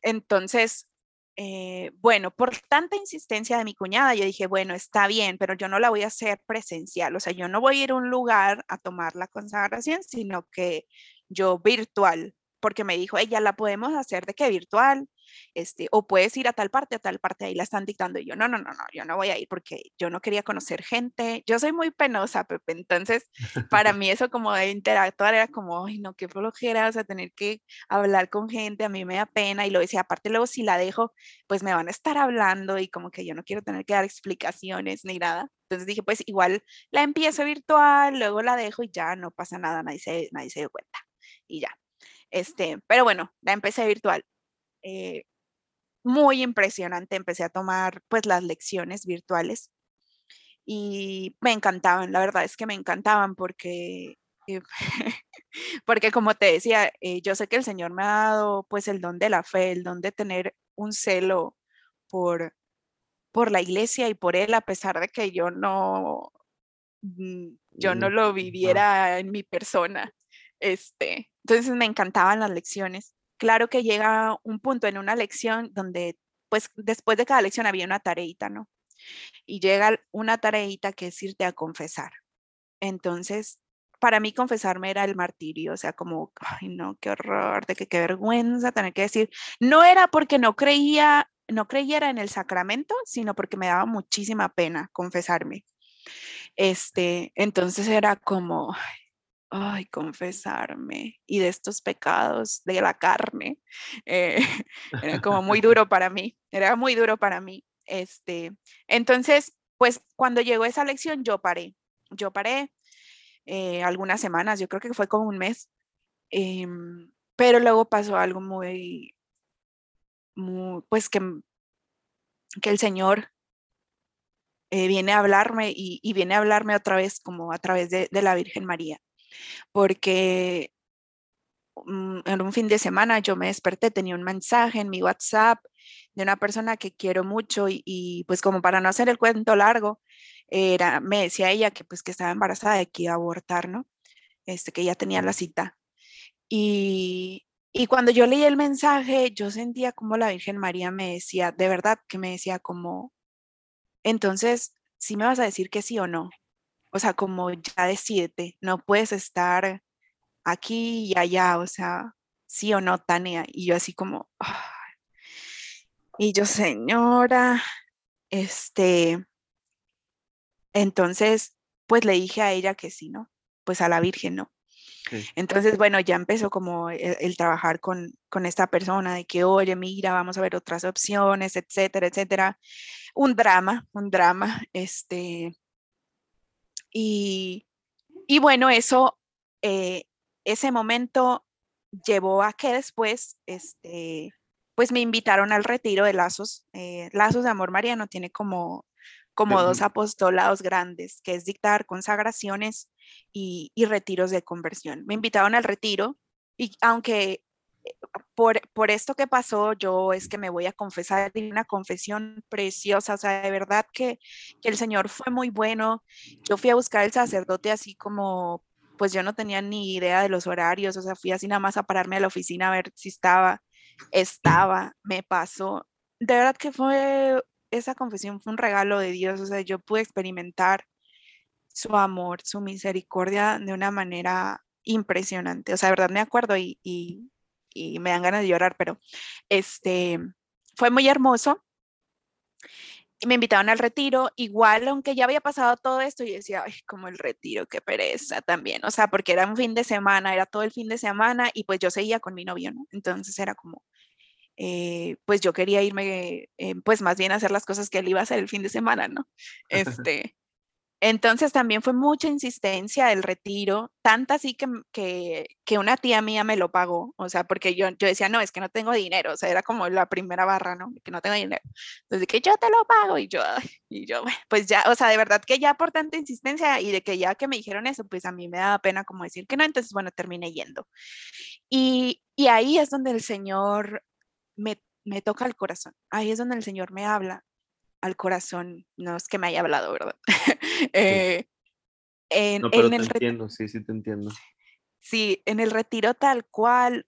entonces, eh, bueno, por tanta insistencia de mi cuñada, yo dije, bueno, está bien, pero yo no la voy a hacer presencial, o sea, yo no voy a ir a un lugar a tomar la consagración, sino que yo virtual, porque me dijo, ella la podemos hacer de que virtual, este, o puedes ir a tal parte, a tal parte, ahí la están dictando. Y yo, no, no, no, no, yo no voy a ir porque yo no quería conocer gente. Yo soy muy penosa, Pepe. Entonces, para mí eso como de interactuar era como, ay, no, qué flojera, o sea, tener que hablar con gente, a mí me da pena. Y lo decía, aparte luego si la dejo, pues me van a estar hablando y como que yo no quiero tener que dar explicaciones ni nada. Entonces dije, pues igual la empiezo virtual, luego la dejo y ya no pasa nada, nadie se, nadie se dio cuenta. Y ya. Este, pero bueno, la empecé virtual. Eh, muy impresionante. Empecé a tomar pues las lecciones virtuales y me encantaban, la verdad es que me encantaban porque, eh, porque como te decía, eh, yo sé que el Señor me ha dado pues el don de la fe, el don de tener un celo por, por la iglesia y por Él, a pesar de que yo no, mm, yo no lo viviera en mi persona. Este, entonces me encantaban las lecciones claro que llega un punto en una lección donde, pues después de cada lección había una tareita, ¿no? Y llega una tareita que es irte a confesar. Entonces, para mí confesarme era el martirio, o sea, como, ay, no, qué horror, de que qué vergüenza tener que decir. No era porque no creía, no creyera en el sacramento, sino porque me daba muchísima pena confesarme. Este, entonces era como, ay, confesarme y de estos pecados de la carne. Eh, era como muy duro para mí, era muy duro para mí. Este, entonces, pues cuando llegó esa lección, yo paré, yo paré eh, algunas semanas, yo creo que fue como un mes, em, pero luego pasó algo muy, pues que, que el Señor eh, viene a hablarme y, viene a hablarme otra vez como a través de la Virgen María porque mm, en un fin de semana yo me desperté, tenía un mensaje en mi WhatsApp de una persona que quiero mucho y, pues como para no hacer el cuento largo, era, me decía ella que pues que estaba embarazada y que iba a abortar, ¿no? Este, que ya tenía la cita. Y, y cuando yo leí el mensaje, yo sentía como la Virgen María me decía, de verdad que me decía como, entonces, ¿sí me vas a decir que sí o no? O sea, como ya decídete, no puedes estar aquí y allá, o sea, sí o no, Tania. Y yo así como, y yo, señora, este, entonces, pues le dije a ella que sí, ¿no? Pues a la Virgen, ¿no? Entonces, bueno, ya empezó como el, trabajar con, con, esta persona de que, oye, mira, vamos a ver otras opciones, etcétera, etcétera. Un drama, un drama, este, y, bueno, eso, eh, ese momento llevó a que después, este, pues me invitaron al retiro de Lazos. Eh, Lazos de Amor Mariano tiene como, como dos apostolados grandes, que es dictar consagraciones y, y retiros de conversión. Me invitaron al retiro y aunque por, por, esto que pasó, yo es que me voy a confesar una confesión preciosa, o sea, de verdad que, que el Señor fue muy bueno. Yo fui a buscar al sacerdote así como, pues yo no tenía ni idea de los horarios, o sea, fui así nada más a pararme a la oficina a ver si estaba, estaba, me pasó. De verdad que fue, esa confesión fue un regalo de Dios, o sea, yo pude experimentar su amor, su misericordia de una manera impresionante. O sea, de verdad me acuerdo y, y, y me dan ganas de llorar, pero este, fue muy hermoso. Y me invitaron al retiro, igual, aunque ya había pasado todo esto, y decía, ay, como el retiro, qué pereza también, o sea, porque era un fin de semana, era todo el fin de semana, y pues yo seguía con mi novio, ¿no? Entonces era como, eh, pues yo quería irme, eh, pues más bien a hacer las cosas que él iba a hacer el fin de semana, ¿no? Este, entonces también fue mucha insistencia del retiro, tanta así que, que, que, una tía mía me lo pagó, o sea, porque yo, yo decía, no, es que no tengo dinero, o sea, era como la primera barra, ¿no? Que no tengo dinero. Entonces, que yo te lo pago y yo, y yo, pues ya, o sea, de verdad que ya por tanta insistencia y de que ya que me dijeron eso, pues a mí me daba pena como decir que no, entonces, bueno, terminé yendo. Y, y ahí es donde el Señor me, me toca el corazón, ahí es donde el Señor me habla al corazón, no es que me haya hablado, ¿verdad? Eh, en, no, pero te entiendo, sí, sí te entiendo. Sí, en el retiro tal cual,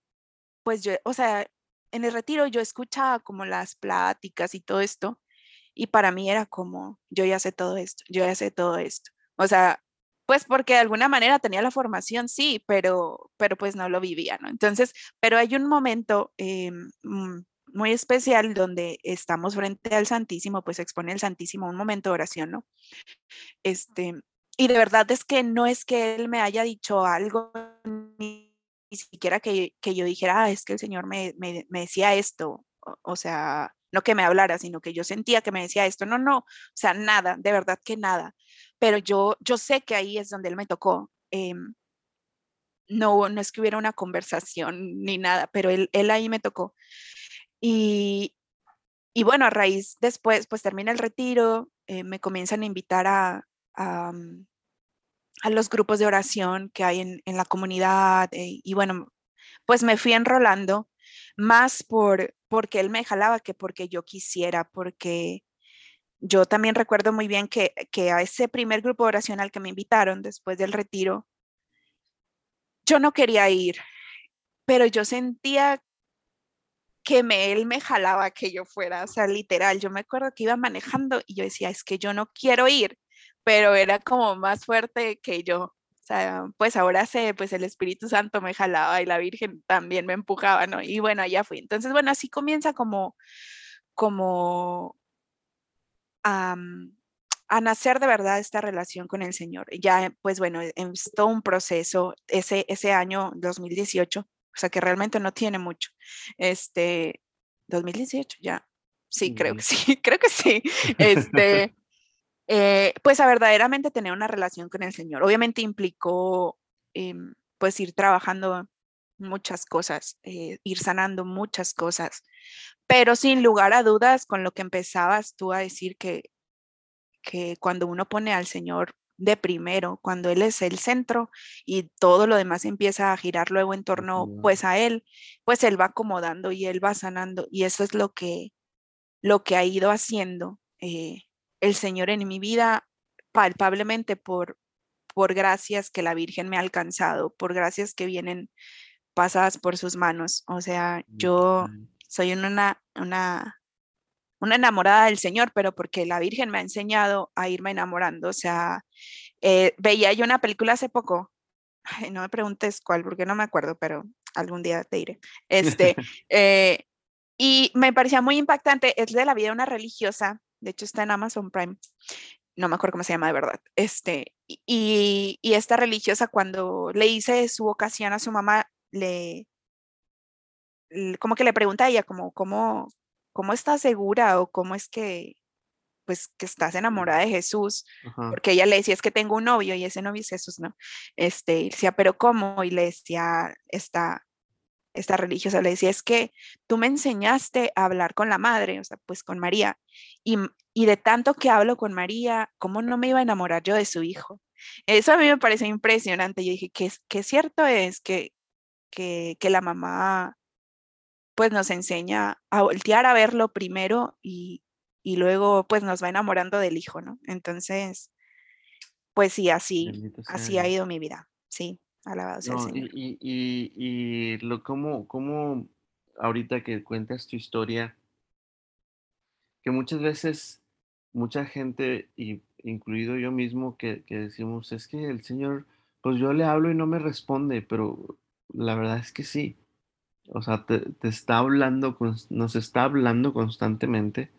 pues yo, o sea, en el retiro yo escuchaba como las pláticas y todo esto, y para mí era como, yo ya sé todo esto, yo ya sé todo esto. O sea, pues porque de alguna manera tenía la formación, sí, pero, pero pues no lo vivía, ¿no? Entonces, pero hay un momento em, mm, muy especial donde estamos frente al Santísimo, pues expone el Santísimo un momento de oración, ¿no? Este, y de verdad es que no es que él me haya dicho algo, ni, siquiera que, yo dijera, ah, es que el Señor me, decía esto, o, sea, no que me hablara, sino que yo sentía que me decía esto, no, no, o sea, nada, de verdad que nada, pero yo, yo sé que ahí es donde él me tocó. Em, no, no es que hubiera una conversación ni nada, pero él, él ahí me tocó. Y, y bueno, a raíz después, pues termina el retiro, eh, me comienzan a invitar a, mm, a, los grupos de oración que hay en, en la comunidad. Eh, y bueno, pues me fui enrolando más por porque él me jalaba que porque yo quisiera, porque yo también recuerdo muy bien que, que a ese primer grupo de oración al que me invitaron después del retiro, yo no quería ir, pero yo sentía que me, él me jalaba que yo fuera, o sea, literal, yo me acuerdo que iba manejando y yo decía, es que yo no quiero ir, pero era como más fuerte que yo. O sea, pues ahora sé, pues el Espíritu Santo me jalaba y la Virgen también me empujaba, ¿no? Y bueno, allá fui. Entonces, bueno, así comienza como, como a, nacer de verdad esta relación con el Señor. Ya, pues bueno, es todo un proceso. Ese, ese año 2018 o sea que realmente no tiene mucho. Este, 2018 ya. Sí, creo que sí, creo que sí. Este, eh, pues a verdaderamente tener una relación con el Señor. Obviamente implicó em, pues ir trabajando muchas cosas, eh, ir sanando muchas cosas, pero sin lugar a dudas con lo que empezabas tú a decir que, que cuando uno pone al Señor de primero, cuando Él es el centro y todo lo demás empieza a girar luego en torno pues a Él, pues Él va acomodando y Él va sanando y eso es lo que, lo que ha ido haciendo eh, el Señor en mi vida palpablemente por, por gracias que la Virgen me ha alcanzado, por gracias que vienen pasadas por sus manos. O sea, yo soy una, una una enamorada del Señor, pero porque la Virgen me ha enseñado a irme enamorando. O sea, eh, veía yo una película hace poco, no me preguntes cuál, porque no me acuerdo, pero algún día te diré. Este, eh, y me parecía muy impactante, es de la vida de una religiosa, de hecho está en Amazon Prime, no me acuerdo cómo se llama de verdad. Este, y, y esta religiosa cuando le hice su vocación a su mamá, le, como que le pregunta a ella como, ¿cómo, ¿cómo estás segura o cómo es que, pues, que estás enamorada de Jesús? Porque ella le decía, es que tengo un novio y ese novio es Jesús, ¿no? Este, y decía, pero ¿cómo? Y le decía, esta, esta religiosa le decía, es que tú me enseñaste a hablar con la madre, o sea, pues con María, y, y de tanto que hablo con María, ¿cómo no me iba a enamorar yo de su hijo? Eso a mí me parece impresionante. Yo dije, que, que cierto es que, que, que la mamá pues nos enseña a voltear a verlo primero y, luego pues nos va enamorando del hijo, ¿no? Entonces, pues sí, así, así ha ido mi vida, sí, alabado sea el Señor. Y, y, y, lo como, como ahorita que cuentas tu historia, que muchas veces mucha gente, y incluido yo mismo, que, que decimos, es que el Señor, pues yo le hablo y no me responde, pero la verdad es que sí. O sea, te, está hablando, nos está hablando constantemente.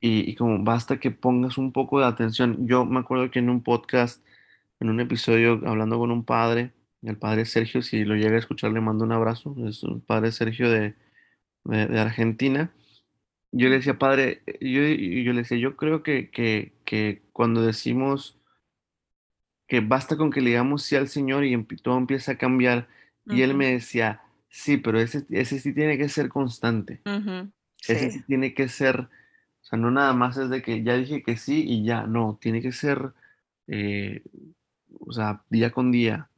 Y, como basta que pongas un poco de atención. Yo me acuerdo que en un podcast, en un episodio, hablando con un padre, el padre Sergio, si lo llega a escuchar, le mando un abrazo. Es un padre Sergio de, de, Argentina. Yo le decía, padre, yo, yo le decía, yo creo que, que, que cuando decimos que basta con que le digamos sí al Señor y todo empieza a cambiar, y él me decía, Sí, pero ese, ese sí tiene que ser constante. Ese sí tiene que ser, o sea, no nada más es de que ya dije que sí y ya, no, tiene que ser, eh, o sea, día con día.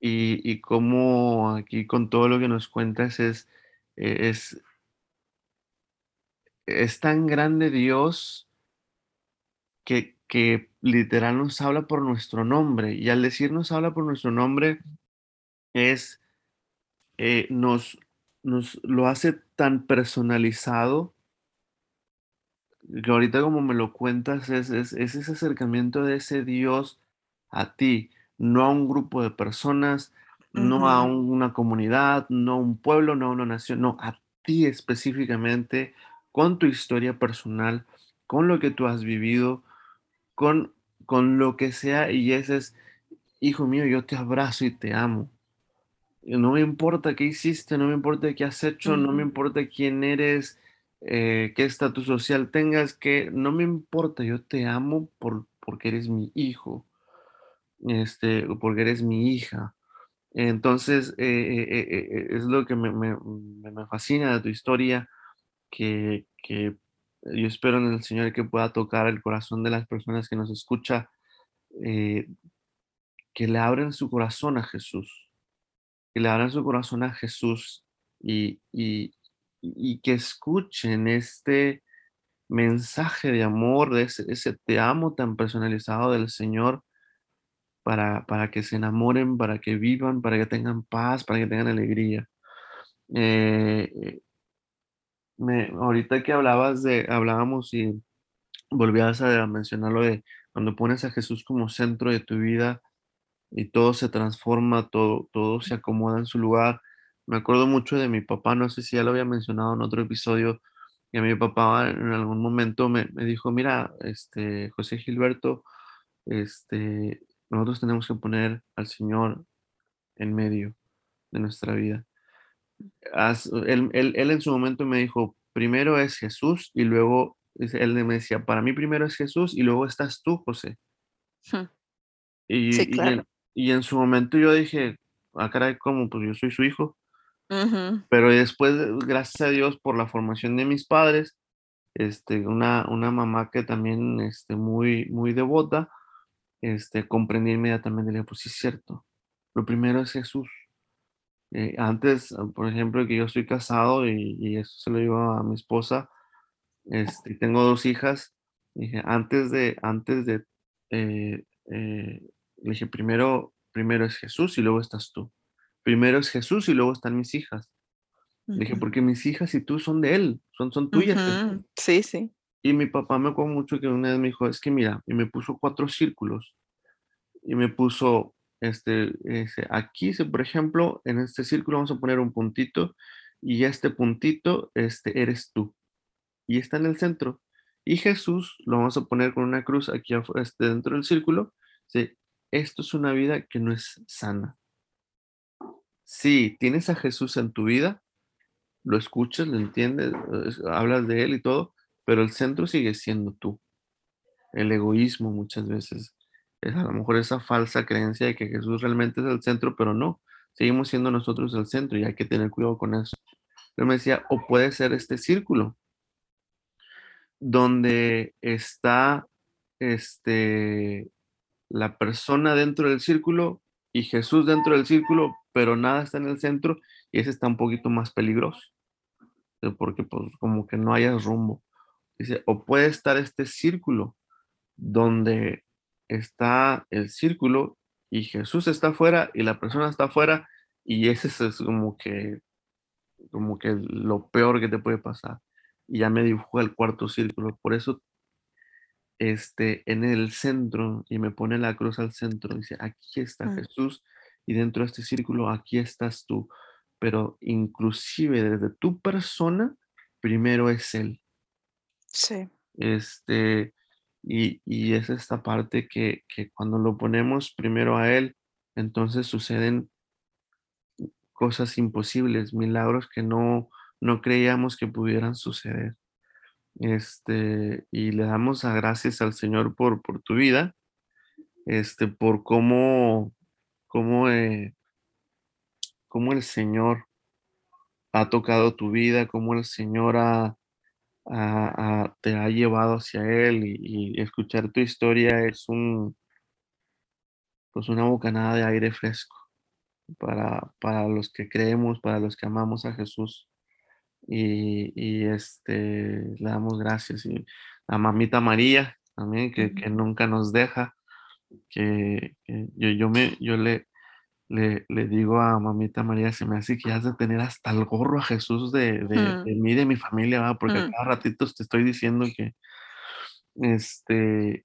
y, y como aquí con todo lo que nos cuentas es, eh, es, es tan grande Dios que, que literal nos habla por nuestro nombre. Y al decir nos habla por nuestro nombre es eh, nos, nos lo hace tan personalizado que ahorita como me lo cuentas es, es, es ese acercamiento de ese Dios a ti, no a un grupo de personas, no a una comunidad, no a un pueblo, no a una nación, no, a ti específicamente, con tu historia personal, con lo que tú has vivido, con, con lo que sea, y ese es, hijo mío, yo te abrazo y te amo. No me importa qué hiciste, no me importa qué has hecho, no me importa quién eres, eh, qué estatus social tengas, que no me importa, yo te amo por, porque eres mi hijo, este, porque eres mi hija. Entonces, eh, eh, eh, es lo que me, me- me- fascina de tu historia, que, que yo espero en el Señor que pueda tocar el corazón de las personas que nos escucha, que le abren su corazón a Jesús, que le abran su corazón a Jesús y, y que escuchen este mensaje de amor, de ese, te amo tan personalizado del Señor para, para que se enamoren, para que vivan, para que tengan paz, para que tengan alegría. Eh, eh, me, ahorita que hablabas de, hablábamos y volvías a mencionar lo de cuando pones a Jesús como centro de tu vida y todo se transforma, todo, todo se acomoda en su lugar. Me acuerdo mucho de mi papá, no sé si ya lo había mencionado en otro episodio, y a mi papá en algún momento me, me dijo, mira, este, José Gilberto, este, nosotros tenemos que poner al Señor en medio de nuestra vida. Haz- él, él- él en su momento me dijo, primero es Jesús y luego, él me decía, para mí primero es Jesús y luego estás tú, José. Sí, Y, y, claro. en, y en su momento yo dije, ah, caray, ¿cómo? Pues yo soy su hijo. Pero después, gracias a Dios por la formación de mis padres, este, una, una mamá que también, este, muy, muy devota, este, comprendí inmediatamente, le dije, pues sí es cierto, lo primero es Jesús. Eh, antes, por ejemplo, que yo estoy casado y, eso se lo digo a mi esposa, este, tengo dos hijas, dije, antes de, antes de, eh, eh, dije, primero, primero es Jesús y luego estás tú. Primero es Jesús y luego están mis hijas. Le dije, porque mis hijas y tú son de él, son, son tuyas. ujú. Sí, sí. Y mi papá me acuerdo mucho que una vez me dijo, es que mira, y me puso cuatro círculos y me puso, este, ese, aquí, por ejemplo, en este círculo vamos a poner un puntito y este puntito, este, eres tú. Y está en el centro. Y Jesús lo vamos a poner con una cruz aquí este, dentro del círculo. Sí, esto es una vida que no es sana. Si tienes a Jesús en tu vida, lo escuchas, lo entiendes, es- hablas de él y todo, pero el centro sigue siendo tú. El egoísmo muchas veces es a lo mejor esa falsa creencia de que Jesús realmente es el centro, pero no, seguimos siendo nosotros el centro y hay que tener cuidado con eso. Él me decía, o puede ser este círculo donde está este, la persona dentro del círculo y Jesús dentro del círculo, pero nada está en el centro y ese está un poquito más peligroso, eh, porque pues como que no hayas rumbo. Dice, o puede estar este círculo donde está el círculo y Jesús está afuera y la persona está afuera y ese es, como que como que lo peor que te puede pasar. Y ya me dibujó el cuarto círculo. Por eso este, en el centro y me pone la cruz al centro. Dice, aquí está Mm, Jesús y dentro de este círculo, aquí estás tú. Pero inclusive desde tu persona, primero es Él. Sí. Este, y, y es esta parte que, que cuando lo ponemos primero a Él, entonces suceden cosas imposibles, milagros que no, no creíamos que pudieran suceder. Este, y le damos a gracias al Señor por, por tu vida este, por cómo, cómo, eh, cómo el Señor ha tocado tu vida, cómo el Señor ha, te ha llevado hacia Él y, y escuchar tu historia es un, pues una bocanada de aire fresco para, para los que creemos, para los que amamos a Jesús. Y, y, este, le damos gracias. Y a Mamita María también, que nunca nos deja, que, que yo, yo, me, yo le, le, le digo a mamita María, se me hace que has de tener hasta el gorro a Jesús de, de, Mm, de mí, de mi familia. Porque a mm, cada ratito te estoy diciendo que, este,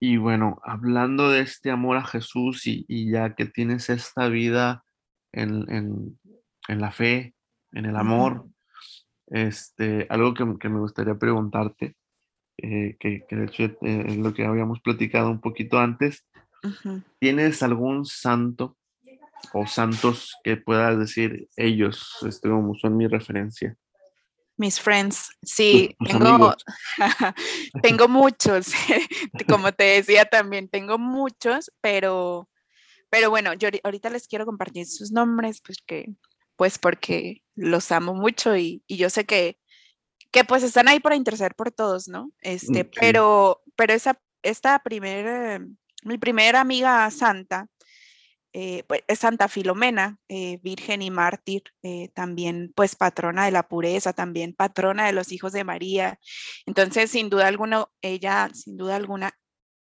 y bueno, hablando de este amor a Jesús y, y ya que tienes esta vida en, en, en la fe, en el amor, este, algo que, que me gustaría preguntarte, eh, que, que de hecho eh, es lo que habíamos platicado un poquito antes, ujú. ¿tienes algún santo o santos que puedas decir ellos, este, como son mi referencia? Mis friends, sí, tus tengo, tengo muchos, como te decía también, tengo muchos, pero, pero bueno, yo ahori- ahorita les quiero compartir sus nombres, pues que, pues porque los amo mucho y, y yo sé que, que pues están ahí para interceder por todos, ¿no? Este, pero, pero esa, esta primera, mi primera amiga santa, eh, pues, es Santa Filomena, eh, virgen y mártir, eh, también pues patrona de la pureza, también patrona de los hijos de María. Entonces, sin duda alguna, ella, sin duda alguna,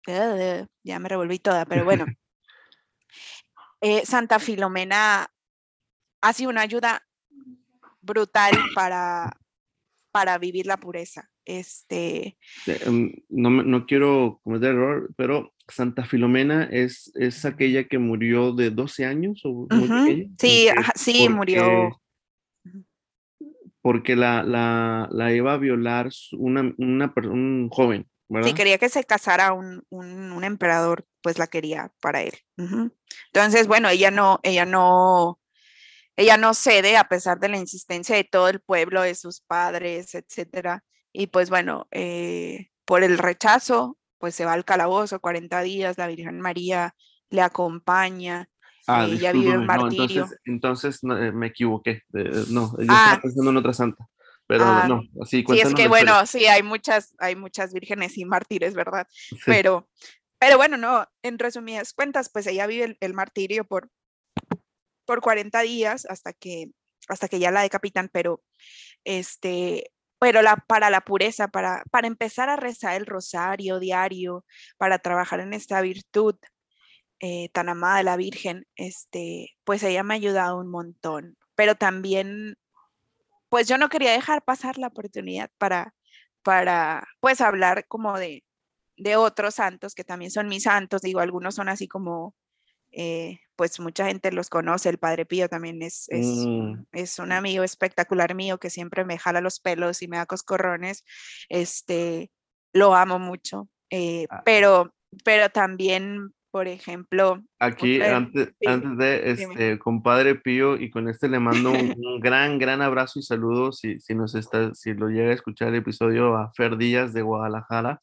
ya me revolví toda, pero bueno, eh, Santa Filomena ha sido una ayuda brutal para, para vivir la pureza. Este, em, No, no quiero cometer error, pero Santa Filomena es, es aquella que murió de 12 años o ujú, pequeña. sí, ajá, sí, porque- murió. Porque la, la, la iba a violar una, una un joven, ¿verdad? Si quería que se casara un, un, un emperador, pues la quería para él. Ujú. Entonces, bueno, ella no, ella no, ella no cede a pesar de la insistencia de todo el pueblo, de sus padres, etcétera. Y pues bueno, eh, por el rechazo, pues se va al calabozo 40 días, la Virgen María le acompaña, Ah, eh, ella vive en discúlpame, no, martirio. entonces, entonces no, eh, me equivoqué. eh, no, yo Ah. estaba pensando en otra santa. Pero Ah, no, así Sí, es que bueno, sí, hay muchas, hay muchas vírgenes y mártires, ¿verdad? Sí. Pero, pero bueno, no, en resumidas cuentas, pues ella vive el, el martirio por, por 40 días hasta que, hasta que ya la decapitan, pero este, pero la, para la pureza, para, para empezar a rezar el rosario diario, para trabajar en esta virtud eh, tan amada de la Virgen, este, pues ella me ha ayudado un montón, pero también, pues yo no quería dejar pasar la oportunidad para, para, pues hablar como de, de otros santos que también son mis santos, digo, algunos son así como, eh, pues mucha gente los conoce, el Padre Pío también es, es, Mm, es un amigo espectacular mío que siempre me jala los pelos y me da coscorrones, este, lo amo mucho, eh, Ah. pero, pero también, por ejemplo, Aquí, antes, sí, antes de, dime. este, compadre Pío, y con este le mando un, un gran, gran abrazo y saludos, si, si nos está, si lo llega a escuchar el episodio a Fer Díaz de Guadalajara,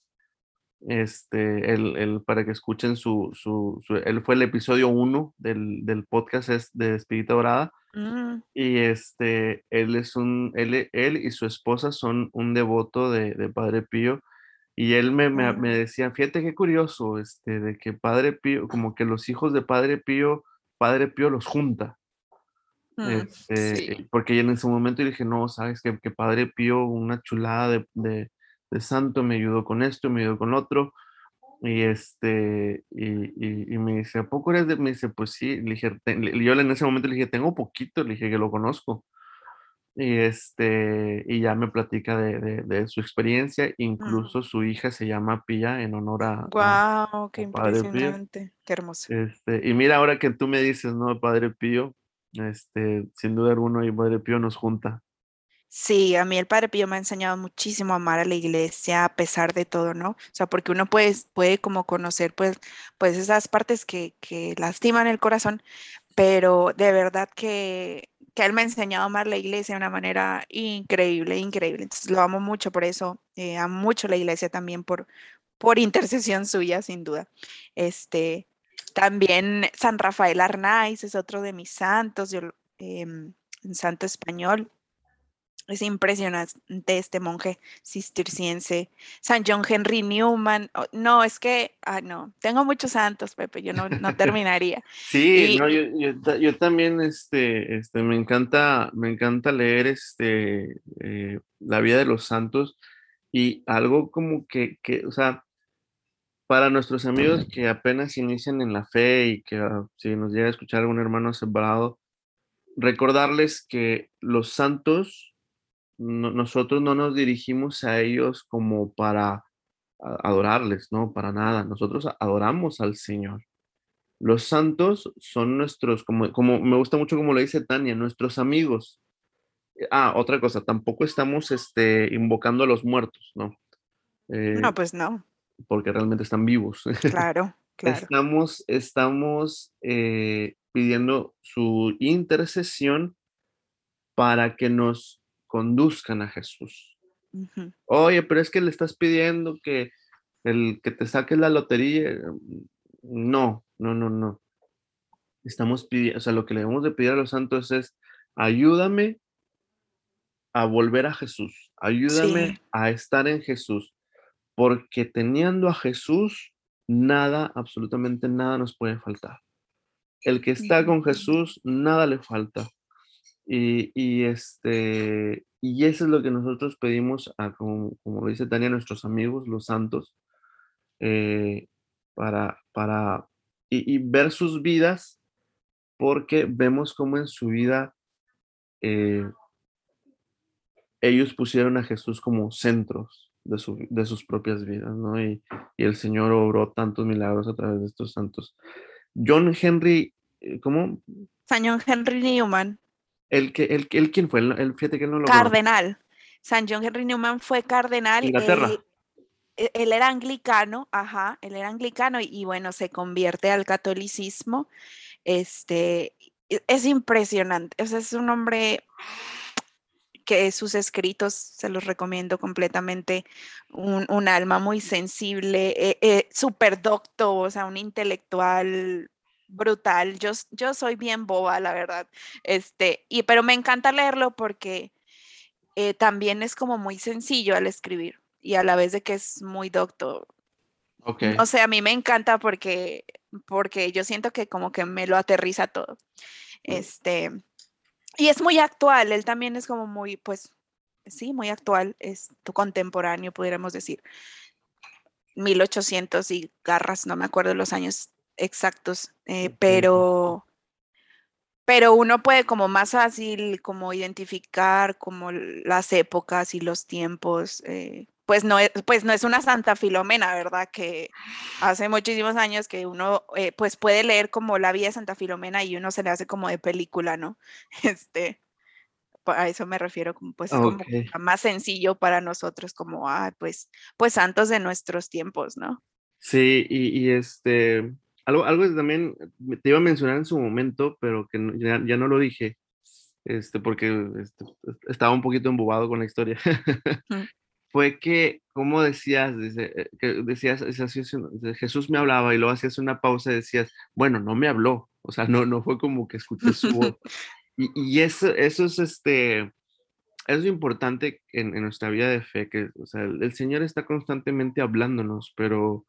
este, él, él- para que escuchen su, su, su- él fue el episodio uno del, del podcast es de Espírita Dorada, Mm, y este, él es un, él, él y su esposa son un devoto de, de Padre Pío, y él me, me, me Ah. decía, fíjate qué curioso, este, de que Padre Pío, como que los hijos de Padre Pío, Padre Pío los junta. mm, Este, sí. porque en ese momento dije, no, sabes que, que Padre Pío, una chulada de, de, de santo, me ayudó con esto, me ayudó con otro. Y este, y, y, y me dice, ¿a poco eres de? Me dice, pues sí. Le dije, "Te- le- yo en ese momento le dije, tengo poquito, le dije que lo conozco. Y este, y ya me platica de, de, de su experiencia, incluso su hija se llama Pía en honor a, Guau, qué Pío. impresionante, qué hermoso. Este, y mira, ahora que tú me dices, ¿no? Padre Pío, este, sin duda alguna, y Padre Pío nos junta. Sí, a mí el Padre Pío me ha enseñado muchísimo a amar a la iglesia a pesar de todo, ¿no? O sea, porque uno puede, puede como conocer pues, pues esas partes que, que lastiman el corazón, pero de verdad que, que él me ha enseñado a amar la iglesia de una manera increíble, increíble. Entonces lo amo mucho por eso, eh, amo mucho la iglesia también por, por intercesión suya, sin duda. Este, también San Rafael Arnaiz es otro de mis santos, lo- em, un santo español. Es impresionante este monje cisterciense. San John Henry Newman. oh, no, es que, ah, no, tengo muchos santos, Pepe, yo no, no terminaría. Sí, Y- no, yo, yo, ta- yo también, este, este, me encanta, me encanta leer, este, eh, la vida de los santos y algo como que, que, o sea, para nuestros amigos que apenas inician en la fe y que ah, si nos llega a escuchar algún hermano separado, recordarles que los santos, nosotros no nos dirigimos a ellos como para adorarles, no, para nada. Nosotros adoramos al Señor. Los santos son nuestros, como, como me gusta mucho como le dice Tania, nuestros amigos. Ah, otra cosa, tampoco estamos este, invocando a los muertos, ¿no? no, eh, pues no. Porque realmente están vivos. Claro, claro. Estamos, estamos eh, pidiendo su intercesión para que nos conduzcan a Jesús. Oye, pero es que le estás pidiendo que, el, que te saques la lotería. No, no, no, no. Estamos pidiendo, o sea, lo que le debemos de pedir a los santos es, ayúdame a volver a Jesús, ayúdame a estar en Jesús, porque teniendo a Jesús, nada, absolutamente nada nos puede faltar. El que está con Jesús, nada le falta. Y, este, y eso es lo que nosotros pedimos, a, como, como dice Tania, a nuestros amigos, los santos, eh, para, para y, ver sus vidas, porque vemos cómo en su vida eh, ellos pusieron a Jesús como centros de, su, de sus propias vidas, ¿no? Y, el Señor obró tantos milagros a través de estos santos. John Henry, eh, ¿cómo? John Henry Newman. El que, el, el quién fue, el, fíjate que no lo Cardenal. San John Henry Newman fue cardenal. Inglaterra. E, él era anglicano, ajá, él era anglicano y, bueno, se convierte al catolicismo. Este, e, es impresionante, o sea, es un hombre que sus escritos se los recomiendo completamente, un, alma muy sensible, eh, eh, súper docto, o sea, un intelectual brutal. Yo, yo soy bien boba, la verdad, este, y, pero me encanta leerlo porque eh, también es como muy sencillo al escribir y a la vez de que es muy doctor. Okay. O sea, a mí me encanta porque, porque yo siento que como que me lo aterriza todo. Mm. Este, y es muy actual, él también es como muy, pues, sí, muy actual, es tu contemporáneo, pudiéramos decir. 1800 y garras, no me acuerdo los años exactos, eh, pero pero uno puede como más fácil como identificar como las épocas y los tiempos eh, pues no, es, pues no es una Santa Filomena, ¿verdad? Que hace muchísimos años que uno eh, pues puede leer como la vida de Santa Filomena y uno se le hace como de película, ¿no? Este, a eso me refiero como pues como más sencillo para nosotros como, ah, pues, pues santos de nuestros tiempos, ¿no? Sí, y, este, algo, algo también te iba a mencionar en su momento, pero que ya, ya no lo dije, este, porque este, estaba un poquito embobado con la historia fue que, como decías, eh, que decías, Jesús me hablaba y luego hacías una pausa y decías, bueno, no me habló, o sea, no, no fue como que escuché su voz. Y, y eso, eso es este, eso es importante en, en, nuestra vida de fe, que o sea, el, Señor está constantemente hablándonos, pero